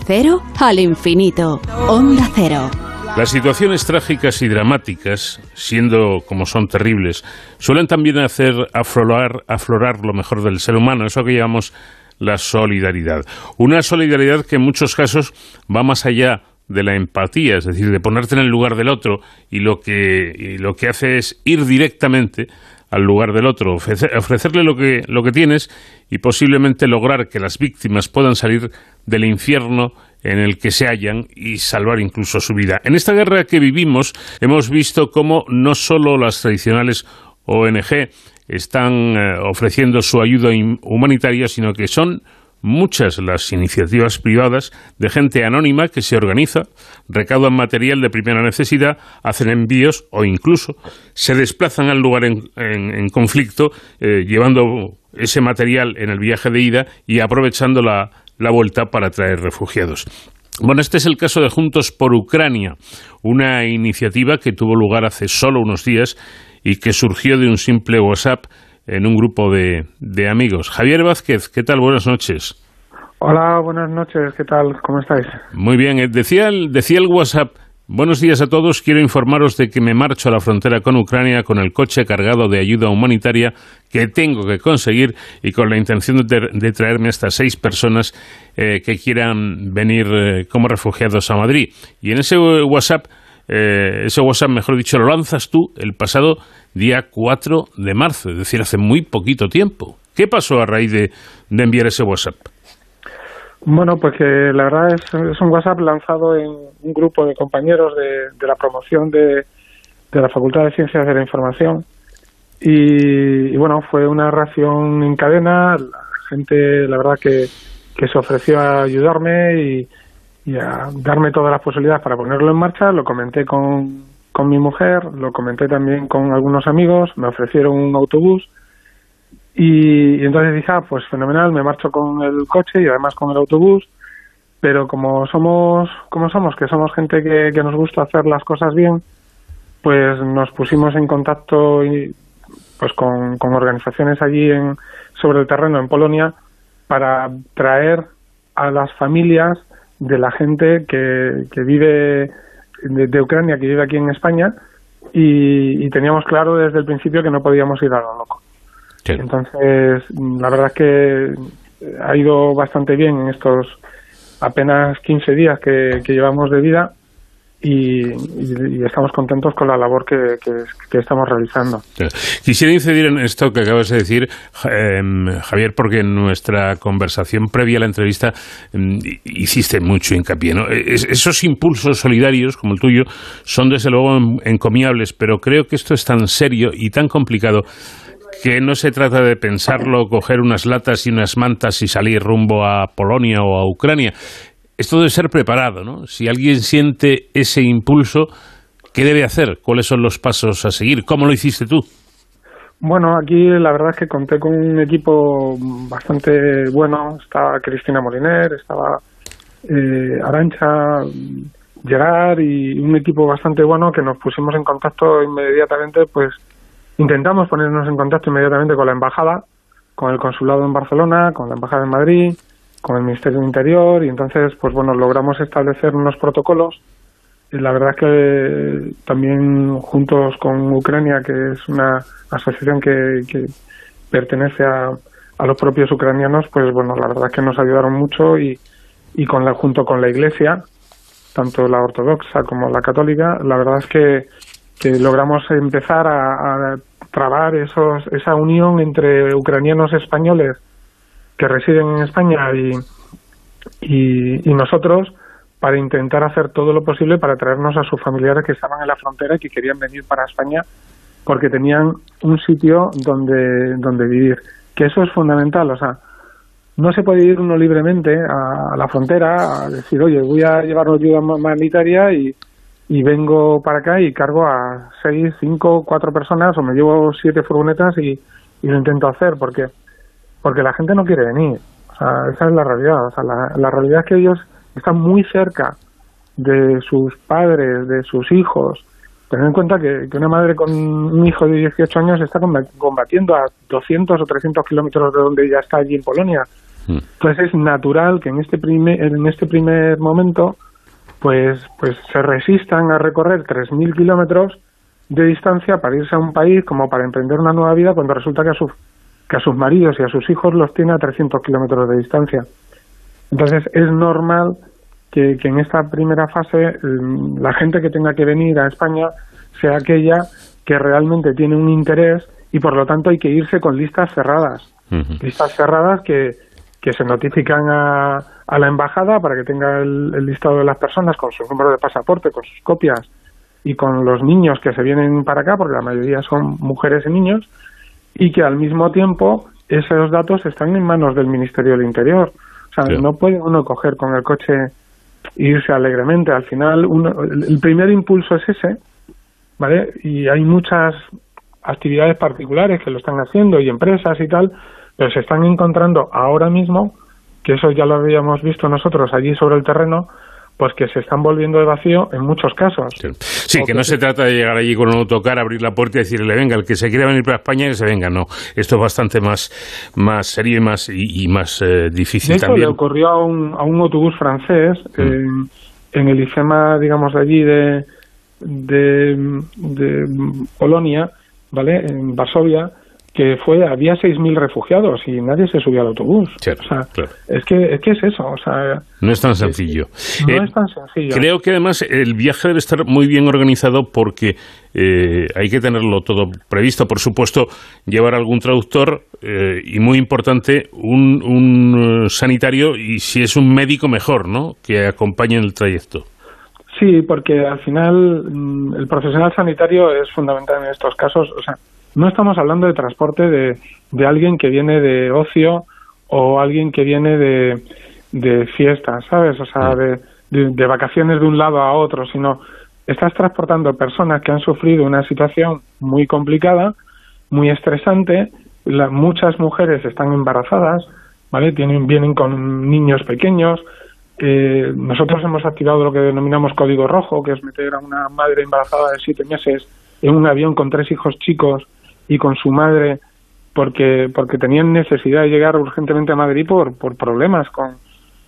cero al infinito. Onda Cero. Las situaciones trágicas y dramáticas, siendo como son terribles, suelen también hacer aflorar, aflorar lo mejor del ser humano, eso que llamamos la solidaridad. Una solidaridad que en muchos casos va más allá de la empatía, es decir, de ponerte en el lugar del otro y lo que, y lo que hace es ir directamente al lugar del otro, ofrecerle lo que, lo que tienes y posiblemente lograr que las víctimas puedan salir del infierno en el que se hallan y salvar incluso su vida. En esta guerra que vivimos hemos visto cómo no solo las tradicionales ONG están eh, ofreciendo su ayuda humanitaria, sino que son muchas las iniciativas privadas de gente anónima que se organiza, recaudan material de primera necesidad, hacen envíos o incluso se desplazan al lugar en, conflicto eh, llevando ese material en el viaje de ida y aprovechando la, la vuelta para traer refugiados. Bueno, este es el caso de Juntos por Ucrania, una iniciativa que tuvo lugar hace solo unos días y que surgió de un simple WhatsApp en un grupo de, de amigos. Javier Vázquez, ¿qué tal? Buenas noches. Hola, buenas noches, ¿qué tal? ¿Cómo estáis? Muy bien, eh, decía el, decía el WhatsApp, buenos días a todos, quiero informaros de que me marcho a la frontera con Ucrania con el coche cargado de ayuda humanitaria que tengo que conseguir y con la intención de, traerme hasta seis personas eh, que quieran venir eh, como refugiados a Madrid. Y en ese WhatsApp, ese WhatsApp, mejor dicho, lo lanzas tú el pasado día 4 de marzo, es decir, hace muy poquito tiempo. ¿Qué pasó a raíz de, enviar ese WhatsApp? Bueno, pues que la verdad es, un WhatsApp lanzado en un grupo de compañeros de, la promoción de, la Facultad de Ciencias de la Información. Y, bueno, fue una reacción en cadena. La gente, la verdad, que, que se ofreció a ayudarme y, y a darme todas las posibilidades para ponerlo en marcha. Lo comenté con, con mi mujer, lo comenté también con algunos amigos, me ofrecieron un autobús y, entonces dije, ah, pues fenomenal, me marcho con el coche y además con el autobús, pero como somos, como somos, que somos gente que, que nos gusta hacer las cosas bien, pues nos pusimos en contacto y, pues con, con organizaciones allí en, sobre el terreno en Polonia para traer a las familias de la gente que, que vive de, Ucrania que vive aquí en España y, teníamos claro desde el principio que no podíamos ir a lo loco. Entonces, la verdad es que ha ido bastante bien en estos apenas 15 días que llevamos de vida y, estamos contentos con la labor que, estamos realizando. Quisiera incidir en esto que acabas de decir, em, Javier, porque en nuestra conversación previa a la entrevista em, hiciste mucho hincapié. ¿no? esos impulsos solidarios, como el tuyo, son desde luego encomiables, pero creo que esto es tan serio y tan complicado que no se trata de pensarlo, coger unas latas y unas mantas y salir rumbo a Polonia o a Ucrania esto debe ser preparado, ¿no? Si alguien siente ese impulso, ¿qué debe hacer? ¿Cuáles son los pasos a seguir? ¿Cómo lo hiciste tú? Bueno, aquí la verdad es que conté con un equipo bastante bueno. Estaba Cristina Moliner, estaba eh, Arancha, Gerard y un equipo bastante bueno que nos pusimos en contacto inmediatamente, pues intentamos ponernos en contacto inmediatamente con la embajada, con el consulado en Barcelona, con la embajada en Madrid, con el Ministerio del Interior y entonces, pues bueno, logramos establecer unos protocolos. Y la verdad es que también juntos con Ucrania, que es una asociación que, que pertenece a, a los propios ucranianos, pues bueno, la verdad es que nos ayudaron mucho y, y con la, junto con la Iglesia, tanto la ortodoxa como la católica, la verdad es que, que logramos empezar a, a trabar esos, esa unión entre ucranianos españoles que residen en España y, y, nosotros para intentar hacer todo lo posible para traernos a sus familiares que estaban en la frontera y que querían venir para España porque tenían un sitio donde, donde vivir. Que eso es fundamental, o sea, no se puede ir uno libremente a, la frontera a decir, oye, voy a llevar ayuda humanitaria y, y vengo para acá y cargo a seis, cinco, cuatro personas o me llevo siete furgonetas y, y lo intento hacer porque porque la gente no quiere venir. O sea, esa es la realidad. O sea, la, realidad es que ellos están muy cerca de sus padres, de sus hijos. Tener en cuenta que, una madre con un hijo de 18 años está combatiendo a 200 o 300 kilómetros de donde ella está allí en Polonia. Mm. Entonces es natural que en este primer, en este primer momento pues, pues se resistan a recorrer 3.000 kilómetros de distancia para irse a un país como para emprender una nueva vida cuando resulta que a, sus que a sus maridos y a sus hijos los tiene a 300 kilómetros de distancia. Entonces es normal que, que en esta primera fase mm, la gente que tenga que venir a España sea aquella que realmente tiene un interés y por lo tanto hay que irse con listas cerradas. Listas cerradas que, que se notifican a, a la embajada para que tenga el, el listado de las personas con su número de pasaporte, con sus copias y con los niños que se vienen para acá, porque la mayoría son mujeres y niños, y que al mismo tiempo esos datos están en manos del Ministerio del Interior. O sea, no puede uno coger con el coche e irse alegremente. Al final, uno, el primer impulso es ese, ¿vale? Y hay muchas actividades particulares que lo están haciendo y empresas y tal, pero se están encontrando ahora mismo, que eso ya lo habíamos visto nosotros allí sobre el terreno, pues que se están volviendo de vacío en muchos casos. Sí, que no se trata de llegar allí con un autocar, abrir la puerta y decirle, venga, el que se quiera venir para España, que se venga. No, esto es bastante más, más serio y más, y, y más eh, difícil de hecho, también. le ocurrió a un, a un autobús francés en, en el IFEMA, digamos, de allí de, de, de Polonia, ¿vale? En Varsovia, que fue había 6.000 refugiados y nadie se subió al autobús. o sea, es que es que es eso, o sea, No es tan sencillo. no Eh, es tan sencillo. Creo que además el viaje debe estar muy bien organizado porque eh, hay que tenerlo todo previsto. Por supuesto, llevar algún traductor eh, y, muy importante, un, un, eh, sanitario y si es un médico, mejor, ¿no? Que acompañe en el trayecto. Sí, porque al final mm, el profesional sanitario es fundamental en estos casos. O sea, no estamos hablando de transporte de, de alguien que viene de ocio o alguien que viene de, de fiestas, ¿sabes? O sea, de, de, de vacaciones de un lado a otro, sino estás transportando personas que han sufrido una situación muy complicada, muy estresante. La- muchas mujeres están embarazadas, ¿vale? Tienen, vienen con niños pequeños. Eh, nosotros hemos activado lo que denominamos código rojo, que es meter a una madre embarazada de siete meses en un avión con tres hijos chicos y con su madre porque porque tenían necesidad de llegar urgentemente a Madrid por, por problemas con,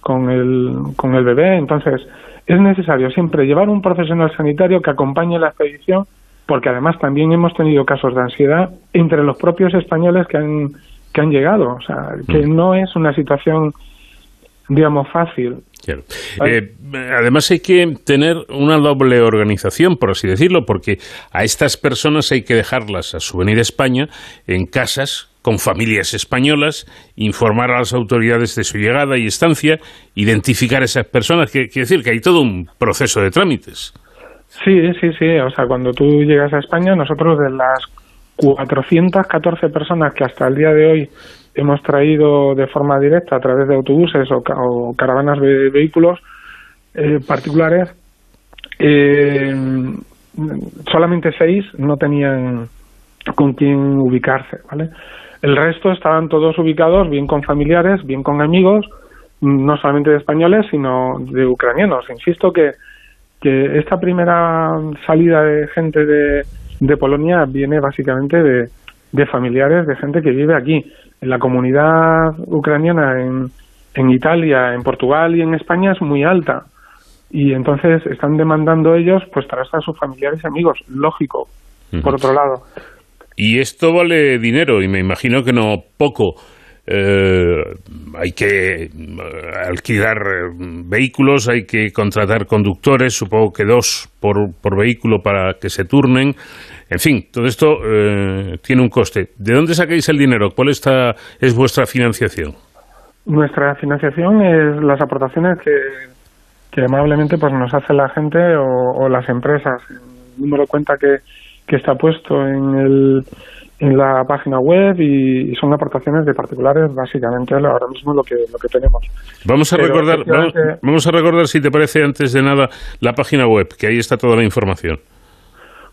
con, el, con el bebé. Entonces, es necesario siempre llevar un profesional sanitario que acompañe la expedición, porque además también hemos tenido casos de ansiedad entre los propios españoles que han, que han llegado. O sea, que no es una situación, digamos, fácil. Claro. Eh, además hay que tener una doble organización, por así decirlo, porque a estas personas hay que dejarlas a su venida a España en casas con familias españolas, informar a las autoridades de su llegada y estancia, identificar a esas personas. Quiere decir que hay todo un proceso de trámites. Sí, sí, sí. O sea, cuando tú llegas a España, nosotros de las 414 personas que hasta el día de hoy hemos traído de forma directa a través de autobuses o, o caravanas de vehículos eh, particulares, eh, solamente seis no tenían con quién ubicarse, ¿vale? El resto estaban todos ubicados bien con familiares, bien con amigos, no solamente de españoles, sino de ucranianos. Insisto que, que esta primera salida de gente de, de Polonia viene básicamente de, de familiares de gente que vive aquí. En la comunidad ucraniana en, en Italia, en Portugal y en España es muy alta. Y entonces están demandando ellos pues traerse a sus familiares y amigos, lógico, por otro lado. Y esto vale dinero, y me imagino que no poco. Eh, hay que eh, alquilar eh, vehículos, hay que contratar conductores, supongo que dos por, por vehículo para que se turnen. En fin, todo esto eh, tiene un coste. ¿De dónde sacáis el dinero? ¿Cuál está, es vuestra financiación? Nuestra financiación es las aportaciones que, que amablemente pues nos hace la gente o, o las empresas. El número de cuenta que, que está puesto en, el, en la página web y, y son aportaciones de particulares básicamente ahora mismo lo que, lo que tenemos. Vamos a Pero, recordar, vamos, vamos a recordar si te parece antes de nada la página web, que ahí está toda la información.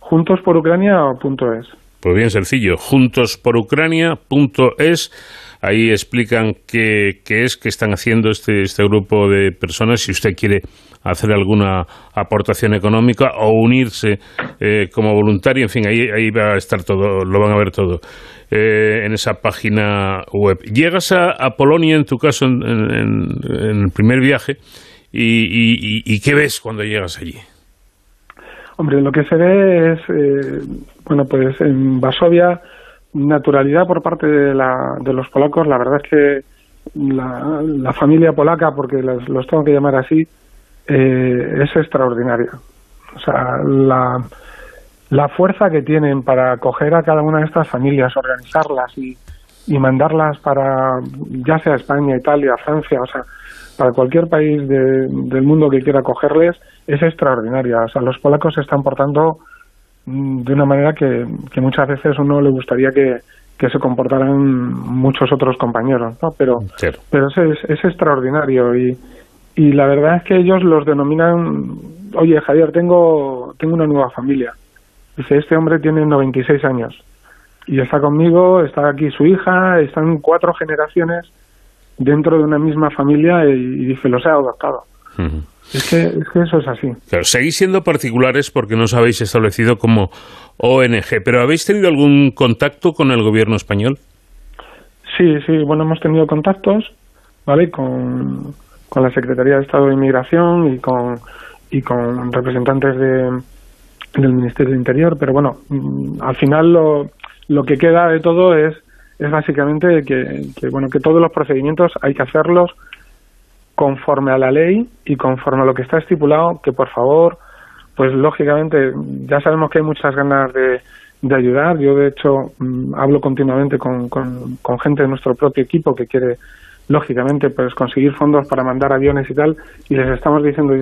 juntosporucrania.es. Pues bien sencillo, juntosporucrania.es. Ahí explican qué, qué, es, qué están haciendo este, este grupo de personas. Si usted quiere hacer alguna aportación económica o unirse eh, como voluntario, en fin, ahí, ahí va a estar todo, lo van a ver todo eh, en esa página web. Llegas a, Polonia, en tu caso, en, el primer viaje, y, ¿qué ves cuando llegas allí? Hombre, lo que se ve es, eh, bueno, pues en Varsovia naturalidad por parte de, la, de los polacos, la verdad es que la, familia polaca, porque los, los, tengo que llamar así, eh, es extraordinaria. O sea, la, la fuerza que tienen para coger a cada una de estas familias, organizarlas y, y mandarlas para, ya sea España, Italia, Francia, o sea, para cualquier país de, del mundo que quiera cogerles, es extraordinaria. O sea, los polacos se están portando de una manera que, que muchas veces uno le gustaría que, que se comportaran muchos otros compañeros, ¿no? Pero, pero es, es, extraordinario y, y la verdad es que ellos los denominan, oye Javier, tengo, tengo una nueva familia. Dice, este hombre tiene 96 años y está conmigo, está aquí su hija, están cuatro generaciones dentro de una misma familia y, y dice, los he adoptado. Uh es que, es que eso es así. Claro, seguís siendo particulares porque no os habéis establecido como ONG, pero ¿habéis tenido algún contacto con el gobierno español? Sí, sí, bueno, hemos tenido contactos, ¿vale? Con, con la Secretaría de Estado de Inmigración y con, y con representantes de, del Ministerio del Interior, pero bueno, al final lo, lo que queda de todo es, es básicamente que, que, bueno, que todos los procedimientos hay que hacerlos conforme a la ley y conforme a lo que está estipulado, que por favor, pues lógicamente ya sabemos que hay muchas ganas de, de ayudar. Yo, de hecho, mmm, hablo continuamente con, con, con, gente de nuestro propio equipo que quiere, lógicamente, pues conseguir fondos para mandar aviones y tal, y les estamos diciendo,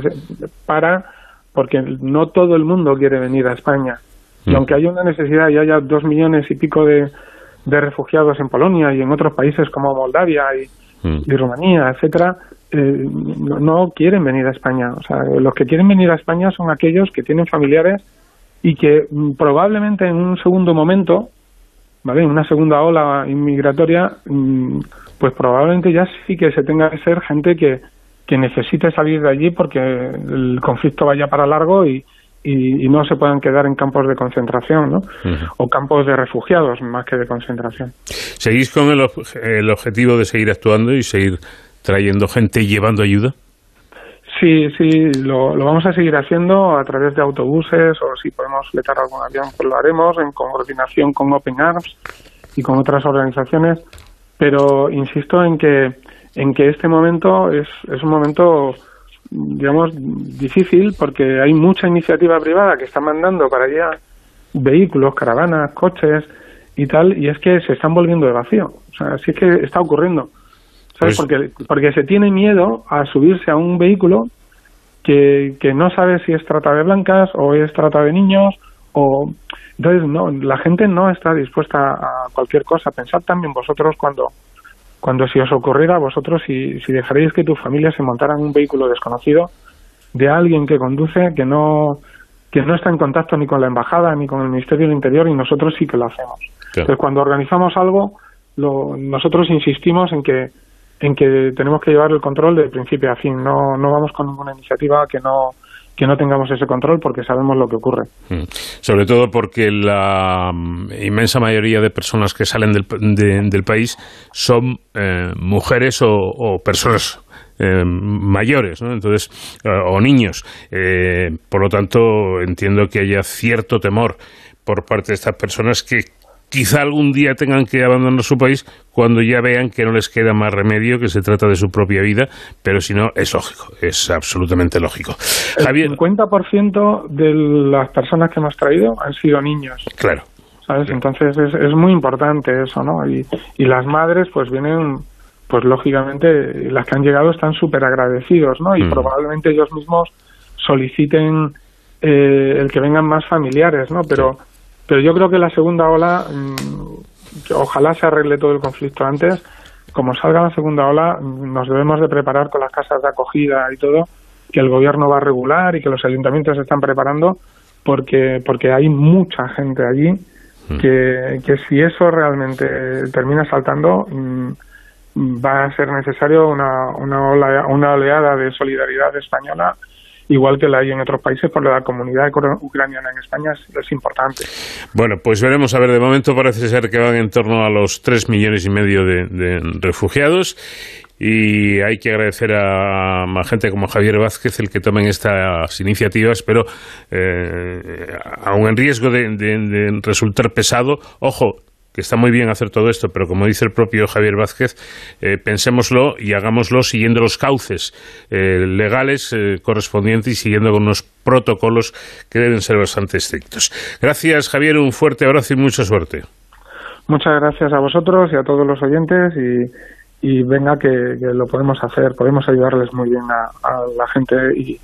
para, porque no todo el mundo quiere venir a España. Y aunque haya una necesidad y haya dos millones y pico de, de refugiados en Polonia y en otros países como Moldavia y, mm. y Rumanía, etcétera, eh, no, no, quieren venir a España. O sea, los que quieren venir a España son aquellos que tienen familiares y que mm, probablemente en un segundo momento, ¿vale? En una segunda ola inmigratoria, mm, pues probablemente ya sí que se tenga que ser gente que, que necesite salir de allí porque el conflicto vaya para largo y, y, y, no se puedan quedar en campos de concentración, ¿no? Uh -huh. O campos de refugiados más que de concentración. ¿Seguís con el, el objetivo de seguir actuando y seguir trayendo gente y llevando ayuda? Sí, sí, lo, lo, vamos a seguir haciendo a través de autobuses o si podemos fletar algún avión, pues lo haremos en coordinación con Open Arms y con otras organizaciones. Pero insisto en que en que este momento es, es un momento, digamos, difícil porque hay mucha iniciativa privada que está mandando para allá vehículos, caravanas, coches y tal, y es que se están volviendo de vacío. O sea, sí es que está ocurriendo. ¿sabes? Pues, porque, porque se tiene miedo a subirse a un vehículo que, que no sabe si es trata de blancas o es trata de niños o entonces no la gente no está dispuesta a cualquier cosa pensad también vosotros cuando cuando si os ocurriera a vosotros si, si dejaréis que tu familia se montara en un vehículo desconocido de alguien que conduce que no que no está en contacto ni con la embajada ni con el Ministerio del Interior y nosotros sí que lo hacemos claro. entonces cuando organizamos algo lo, nosotros insistimos en que en que tenemos que llevar el control de principio a fin. No, no vamos con ninguna iniciativa que no que no tengamos ese control porque sabemos lo que ocurre. Mm. Sobre todo porque la inmensa mayoría de personas que salen del, de, del país son eh, mujeres o, o personas eh, mayores, ¿no? Entonces, eh, o niños. Eh, por lo tanto, entiendo que haya cierto temor por parte de estas personas que quizá algún día tengan que abandonar su país cuando ya vean que no les queda más remedio, que se trata de su propia vida, pero si no, es lógico, es absolutamente lógico. Javier... El 50% de las personas que hemos traído han sido niños. Claro. ¿Sabes? Entonces es, es muy importante eso, ¿no? Y, y las madres pues vienen pues lógicamente las que han llegado están súper agradecidos, ¿no? Y mm. probablemente ellos mismos soliciten eh, el que vengan más familiares, ¿no? Pero sí pero yo creo que la segunda ola, mmm, ojalá se arregle todo el conflicto antes, como salga la segunda ola, nos debemos de preparar con las casas de acogida y todo, que el gobierno va a regular y que los ayuntamientos se están preparando porque, porque hay mucha gente allí mm. que, que, si eso realmente termina saltando, mm, va a ser necesario una, una, una oleada de solidaridad española igual que la hay en otros países, por la comunidad ucraniana en España es, importante. Bueno, pues veremos. A ver, de momento parece ser que van en torno a los tres millones y medio de, refugiados y hay que agradecer a, gente como Javier Vázquez el que tomen estas iniciativas, pero eh, aún en riesgo de, resultar pesado, ojo, que está muy bien hacer todo esto, pero como dice el propio Javier Vázquez, eh, pensémoslo y hagámoslo siguiendo los cauces eh, legales eh, correspondientes y siguiendo con unos protocolos que deben ser bastante estrictos. Gracias, Javier, un fuerte abrazo y mucha suerte. Muchas gracias a vosotros y a todos los oyentes y, venga que, lo podemos hacer, podemos ayudarles muy bien a, la gente y,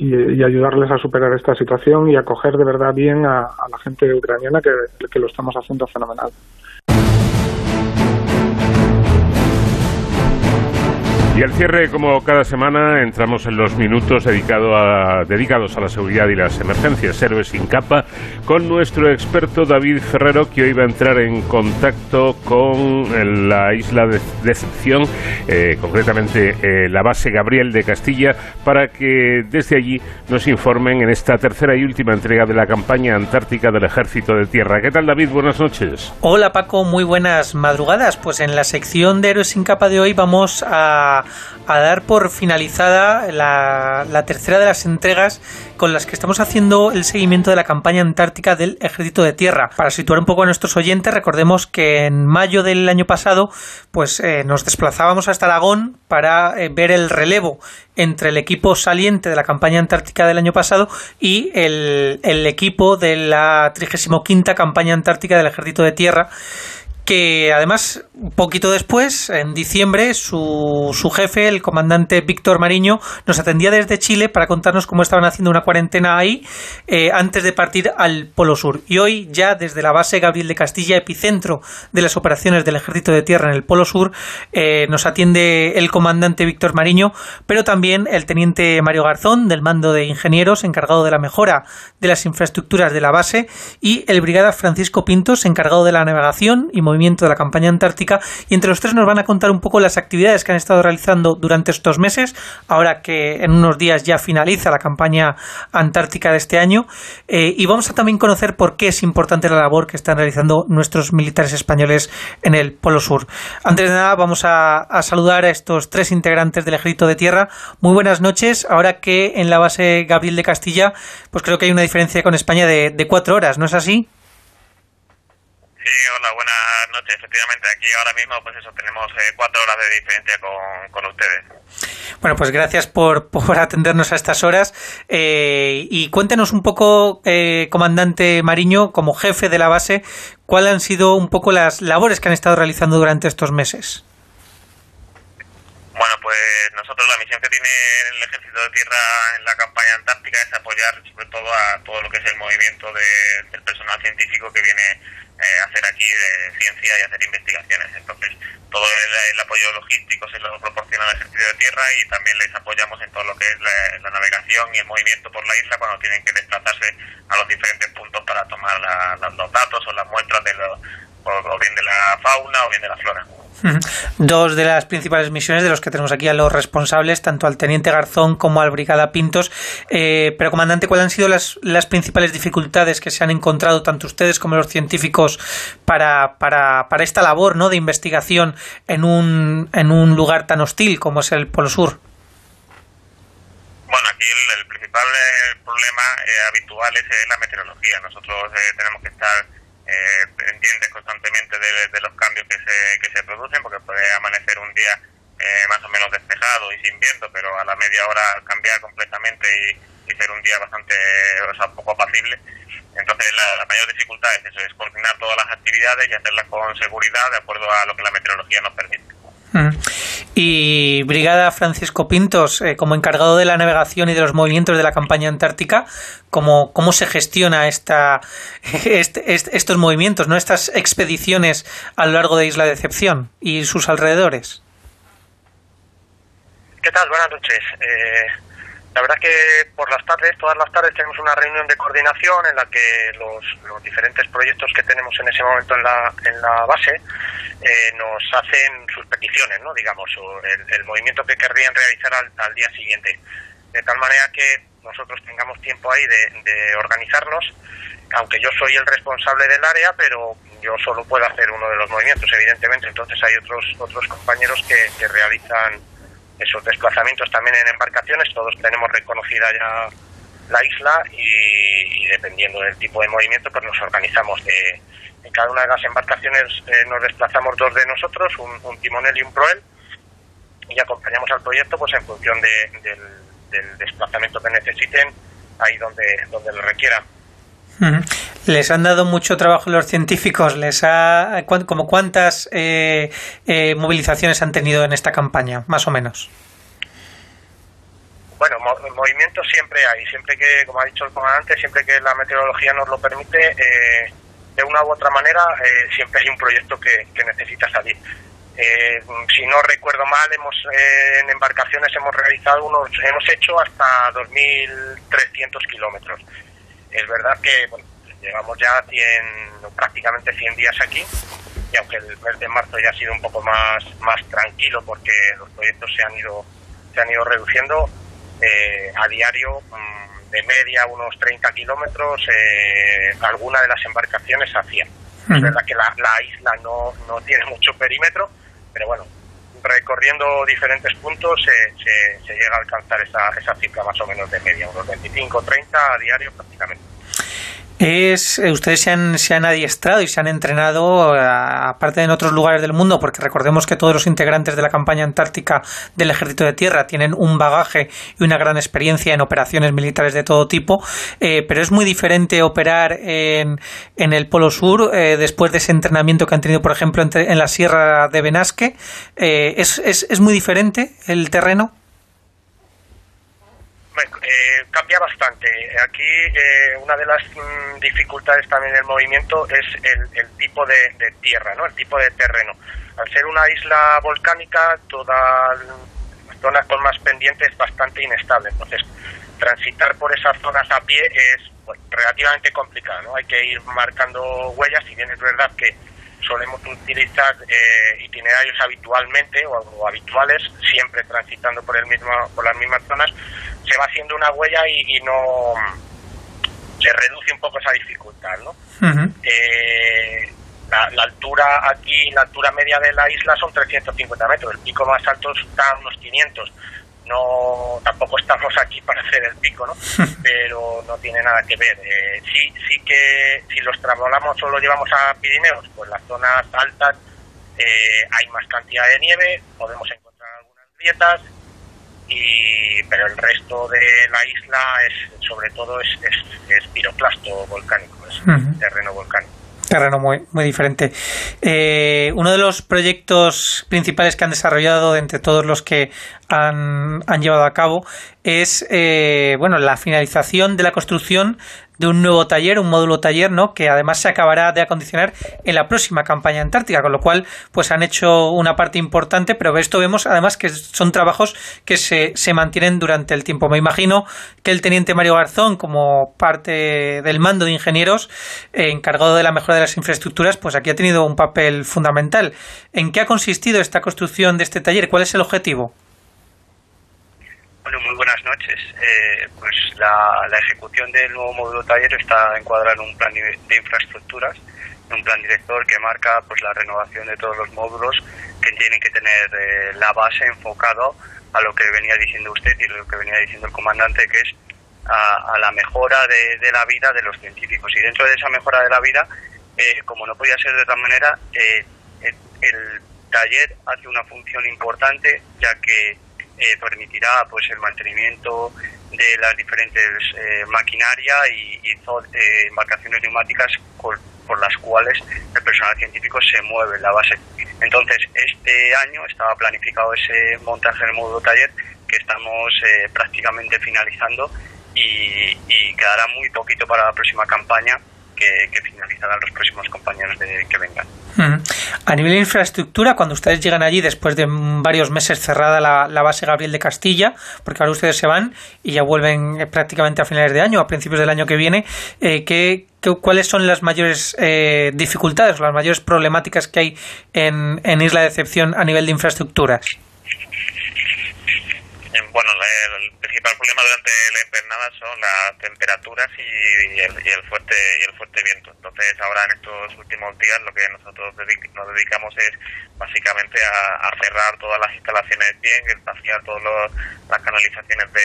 ayudarles a superar esta situación y acoger de verdad bien a, la gente ucraniana que lo estamos haciendo fenomenal. Y al cierre, como cada semana, entramos en los minutos dedicado a, dedicados a la seguridad y las emergencias, héroes sin capa, con nuestro experto David Ferrero, que hoy va a entrar en contacto con la isla de Decepción, eh, concretamente eh, la base Gabriel de Castilla, para que desde allí nos informen en esta tercera y última entrega de la campaña antártica del Ejército de Tierra. ¿Qué tal, David? Buenas noches. Hola, Paco. Muy buenas madrugadas. Pues en la sección de héroes sin capa de hoy vamos a a, dar por finalizada la, tercera de las entregas con las que estamos haciendo el seguimiento de la campaña antártica del Ejército de Tierra. Para situar un poco a nuestros oyentes, recordemos que en mayo del año pasado, pues eh, nos desplazábamos hasta Aragón para eh, ver el relevo entre el equipo saliente de la campaña antártica del año pasado y el, el equipo de la 35 campaña antártica del Ejército de Tierra que además, un poquito después, en diciembre, su, su jefe, el comandante Víctor Mariño, nos atendía desde Chile para contarnos cómo estaban haciendo una cuarentena ahí eh, antes de partir al Polo Sur. Y hoy, ya desde la base Gabriel de Castilla, epicentro de las operaciones del Ejército de Tierra en el Polo Sur, eh, nos atiende el comandante Víctor Mariño, pero también el teniente Mario Garzón, del mando de ingenieros, encargado de la mejora de las infraestructuras de la base, y el brigada Francisco Pintos, encargado de la navegación y de la campaña antártica y entre los tres nos van a contar un poco las actividades que han estado realizando durante estos meses, ahora que en unos días ya finaliza la campaña antártica de este año eh, y vamos a también conocer por qué es importante la labor que están realizando nuestros militares españoles en el Polo Sur. Antes de nada vamos a, saludar a estos tres integrantes del Ejército de Tierra. Muy buenas noches, ahora que en la base Gabriel de Castilla, pues creo que hay una diferencia con España de cuatro horas, ¿no es así? Sí, hola, buenas noches. Efectivamente, aquí ahora mismo, pues eso, tenemos eh, cuatro horas de diferencia con, con ustedes. Bueno, pues gracias por, por atendernos a estas horas. Eh, y cuéntenos un poco, eh, comandante Mariño, como jefe de la base, cuáles han sido un poco las labores que han estado realizando durante estos meses. Bueno, pues nosotros la misión que tiene el Ejército de Tierra en la campaña antártica es apoyar sobre todo a todo lo que es el movimiento del personal científico que viene eh, hacer aquí de ciencia y hacer investigaciones. Entonces, todo el, apoyo logístico se lo proporciona el Ejército de Tierra y también les apoyamos en todo lo que es la, navegación y el movimiento por la isla cuando tienen que desplazarse a los diferentes puntos para tomar los datos o las muestras de lo, o bien de la fauna o bien de la flora. Dos de las principales misiones de los que tenemos aquí a los responsables, tanto al teniente Garzón como al brigada Pintos. Eh, pero, comandante, ¿cuáles han sido las, principales dificultades que se han encontrado tanto ustedes como los científicos para, para, para esta labor ¿no? de investigación en un, en un lugar tan hostil como es el Polo Sur? Bueno, aquí el, principal eh, problema eh, habitual es la meteorología. Nosotros tenemos que estar eh, entiende constantemente de, los cambios que se, que se producen, porque puede amanecer un día eh, más o menos despejado y sin viento, pero a la media hora cambiar completamente y, ser un día bastante, o sea, poco apacible. Entonces, la, mayor dificultad es eso, es coordinar todas las actividades y hacerlas con seguridad de acuerdo a lo que la meteorología nos permite. Y Brigada Francisco Pintos, eh, como encargado de la navegación y de los movimientos de la campaña antártica, ¿cómo, cómo se gestiona esta, este, estos movimientos, ¿no? estas expediciones a lo largo de Isla Decepción y sus alrededores? ¿Qué tal? Buenas noches. Eh, La verdad que por las tardes, todas las tardes tenemos una reunión de coordinación en la que los, los diferentes proyectos que tenemos en ese momento en la, en la base eh, nos hacen sus peticiones, ¿no? digamos, o el, el movimiento que querrían realizar al, al día siguiente. De tal manera que nosotros tengamos tiempo ahí de, de organizarnos, aunque yo soy el responsable del área, pero yo solo puedo hacer uno de los movimientos, evidentemente. Entonces hay otros otros compañeros que, que realizan esos desplazamientos también en embarcaciones. Todos tenemos reconocida ya la isla y, dependiendo del tipo de movimiento, pues nos organizamos. De, en cada una de las embarcaciones eh, nos desplazamos dos de nosotros, un, un timonel y un proel, y acompañamos al proyecto pues en función de, del, del desplazamiento que necesiten, ahí donde, donde lo requieran. Les han dado mucho trabajo los científicos. Les ha, ¿cuán- como cuántas eh, eh, movilizaciones han tenido en esta campaña, más o menos. Bueno, mo- movimientos siempre hay, siempre que, como ha dicho el comandante, siempre que la meteorología nos lo permite, eh, de una u otra manera, eh, siempre hay un proyecto que, que necesita salir. Eh, si no recuerdo mal, hemos eh, en embarcaciones hemos realizado unos, hemos hecho hasta 2.300 kilómetros. Es verdad que bueno, llevamos ya 100, prácticamente 100 días aquí y aunque el mes de marzo ya ha sido un poco más más tranquilo porque los proyectos se han ido se han ido reduciendo eh, a diario mm, de media unos 30 kilómetros eh, alguna de las embarcaciones hacían es verdad que la, la isla no, no tiene mucho perímetro pero bueno recorriendo diferentes puntos se, se, se llega a alcanzar esa, esa cifra más o menos de media unos 25 30 a diario prácticamente Es, eh, ustedes se han, se han adiestrado y se han entrenado, eh, aparte en otros lugares del mundo, porque recordemos que todos los integrantes de la campaña antártica del Ejército de Tierra tienen un bagaje y una gran experiencia en operaciones militares de todo tipo, eh, pero es muy diferente operar en, en el Polo Sur eh, después de ese entrenamiento que han tenido, por ejemplo, en la Sierra de Benasque. Eh, es, es, ¿Es muy diferente el terreno? Eh, cambia bastante. Aquí eh, una de las mm, dificultades también del movimiento es el, el tipo de, tierra, ¿no? El tipo de terreno. Al ser una isla volcánica, toda las zonas con más pendiente es bastante inestable. Entonces, transitar por esas zonas a pie es bueno, relativamente complicado, ¿no? Hay que ir marcando huellas, si bien es verdad que solemos utilizar eh, itinerarios habitualmente o, o habituales, siempre transitando por el mismo, por las mismas zonas, se va haciendo una huella y, y no se reduce un poco esa dificultad, ¿no? Eh, la, la altura aquí, la altura media de la isla son 350 metros, el pico más alto está a unos 500. No, tampoco estamos aquí para hacer el pico, ¿no? Pero no tiene nada que ver. Eh, sí, sí que si los trasladamos o lo llevamos a Pirineos, pues las zonas altas eh, hay más cantidad de nieve, podemos encontrar algunas grietas, y pero el resto de la isla es sobre todo es, es, es piroclasto volcánico, es terreno volcánico. Terreno muy, muy diferente. Eh, uno de los proyectos principales que han desarrollado de entre todos los que han, han llevado a cabo es eh, bueno la finalización de la construcción de un nuevo taller, un módulo taller, ¿no? que además se acabará de acondicionar en la próxima campaña antártica, con lo cual pues han hecho una parte importante, pero esto vemos además que son trabajos que se, se mantienen durante el tiempo. Me imagino que el teniente Mario Garzón, como parte del mando de ingenieros, eh, encargado de la mejora de las infraestructuras, pues aquí ha tenido un papel fundamental. ¿En qué ha consistido esta construcción de este taller? ¿Cuál es el objetivo? Bueno, muy buenas noches. Eh, pues la, ejecución del nuevo módulo taller está encuadrada en un plan de infraestructuras, en un plan director que marca pues la renovación de todos los módulos que tienen que tener eh, la base enfocado a lo que venía diciendo usted y lo que venía diciendo el comandante, que es a, la mejora de, la vida de los científicos. Y dentro de esa mejora de la vida, eh, como no podía ser de otra manera, eh, el taller hace una función importante, ya que eh, permitirá pues el mantenimiento de las diferentes eh, maquinaria y, eh, embarcaciones neumáticas por, por las cuales el personal científico se mueve en la base. Entonces, este año estaba planificado ese montaje del módulo taller que estamos eh, prácticamente finalizando y quedará muy poquito para la próxima campaña que, que finalizarán los próximos compañeros de, que vengan. A nivel de infraestructura, cuando ustedes llegan allí después de varios meses cerrada la, base Gabriel de Castilla, porque ahora ustedes se van y ya vuelven eh, prácticamente a finales de año, a principios del año que viene, eh, ¿qué, cuáles son las mayores eh, dificultades, las mayores problemáticas que hay en, en Isla de Excepción a nivel de infraestructuras? Bueno, el, principal problema durante la invernada son las temperaturas y, el, fuerte y el fuerte viento. Entonces, ahora en estos últimos días lo que nosotros nos dedicamos es básicamente a, cerrar todas las instalaciones bien, vaciar todas las canalizaciones de,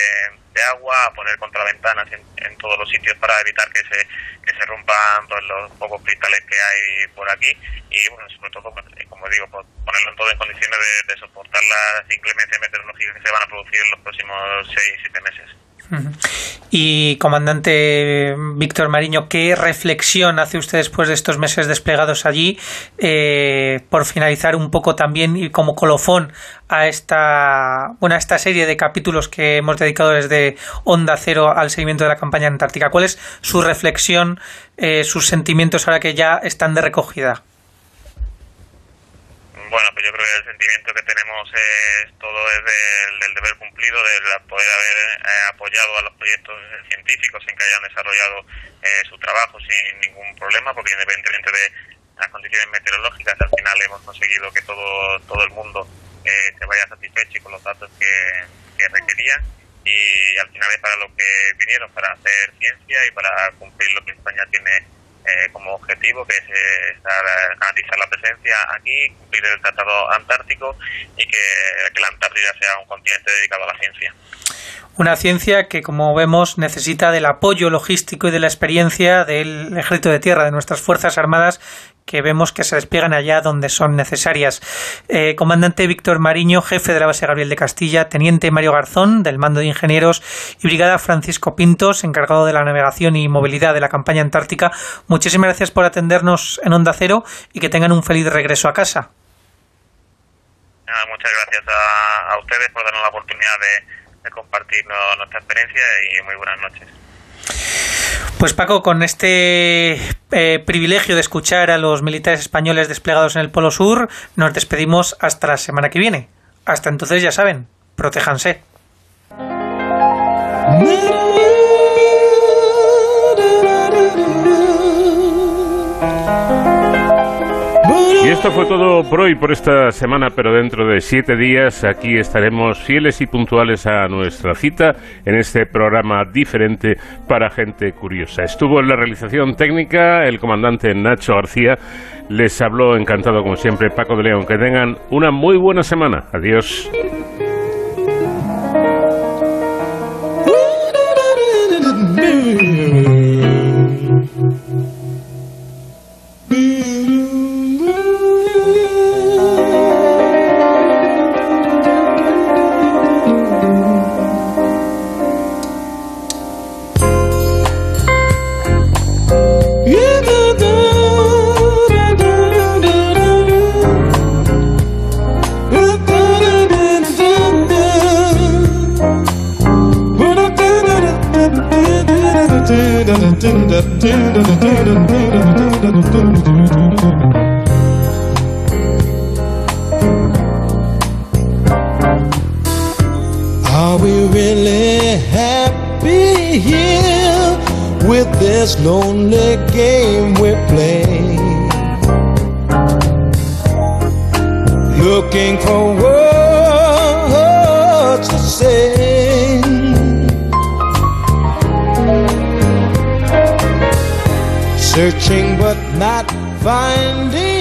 agua, a poner contraventanas en, en todos los sitios para evitar que se, que se rompan pues, los pocos cristales que hay por aquí y, bueno, sobre todo, pues, como digo, pues, ponerlo en todo en condiciones de, de soportar las inclemencias meteorológicas que se van a producir en los próximos 6-7 meses. Y comandante Víctor Mariño, ¿qué reflexión hace usted después de estos meses desplegados allí? Eh, por finalizar un poco también y como colofón a esta, bueno, esta serie de capítulos que hemos dedicado desde Onda Cero al seguimiento de la campaña antártica. ¿Cuál es su reflexión, eh, sus sentimientos ahora que ya están de recogida? Bueno, pues yo creo que el sentimiento que tenemos es todo es del, deber cumplido, de poder haber eh, apoyado a los proyectos científicos en que hayan desarrollado eh, su trabajo sin ningún problema, porque independientemente de las condiciones meteorológicas, al final hemos conseguido que todo, todo el mundo eh, se vaya satisfecho con los datos que, que requerían. Y al final es para lo que vinieron, para hacer ciencia y para cumplir lo que España tiene eh, como objetivo, que es eh, eh, analizar la presencia aquí, cumplir el Tratado Antártico y que, que la Antártida sea un continente dedicado a la ciencia. Una ciencia que, como vemos, necesita del apoyo logístico y de la experiencia del ejército de tierra, de nuestras Fuerzas Armadas, que vemos que se despliegan allá donde son necesarias. Eh, comandante Víctor Mariño, jefe de la base Gabriel de Castilla, teniente Mario Garzón, del mando de ingenieros, y brigada Francisco Pintos, encargado de la navegación y movilidad de la campaña antártica, muchísimas gracias por atendernos en Onda Cero y que tengan un feliz regreso a casa. muchas gracias a, ustedes por darnos la oportunidad de compartir nuestra experiencia y muy buenas noches. Pues Paco, con este eh, privilegio de escuchar a los militares españoles desplegados en el Polo Sur, nos despedimos hasta la semana que viene. Hasta entonces, ya saben, protéjanse. Y esto fue todo por hoy, por esta semana, pero dentro de siete días aquí estaremos fieles y puntuales a nuestra cita en este programa diferente para gente curiosa. Estuvo en la realización técnica el comandante Nacho García. Les habló encantado como siempre Paco de León. Que tengan una muy buena semana. Adiós. Are we really happy here with this lonely game we play? Looking for words to say. Searching but not finding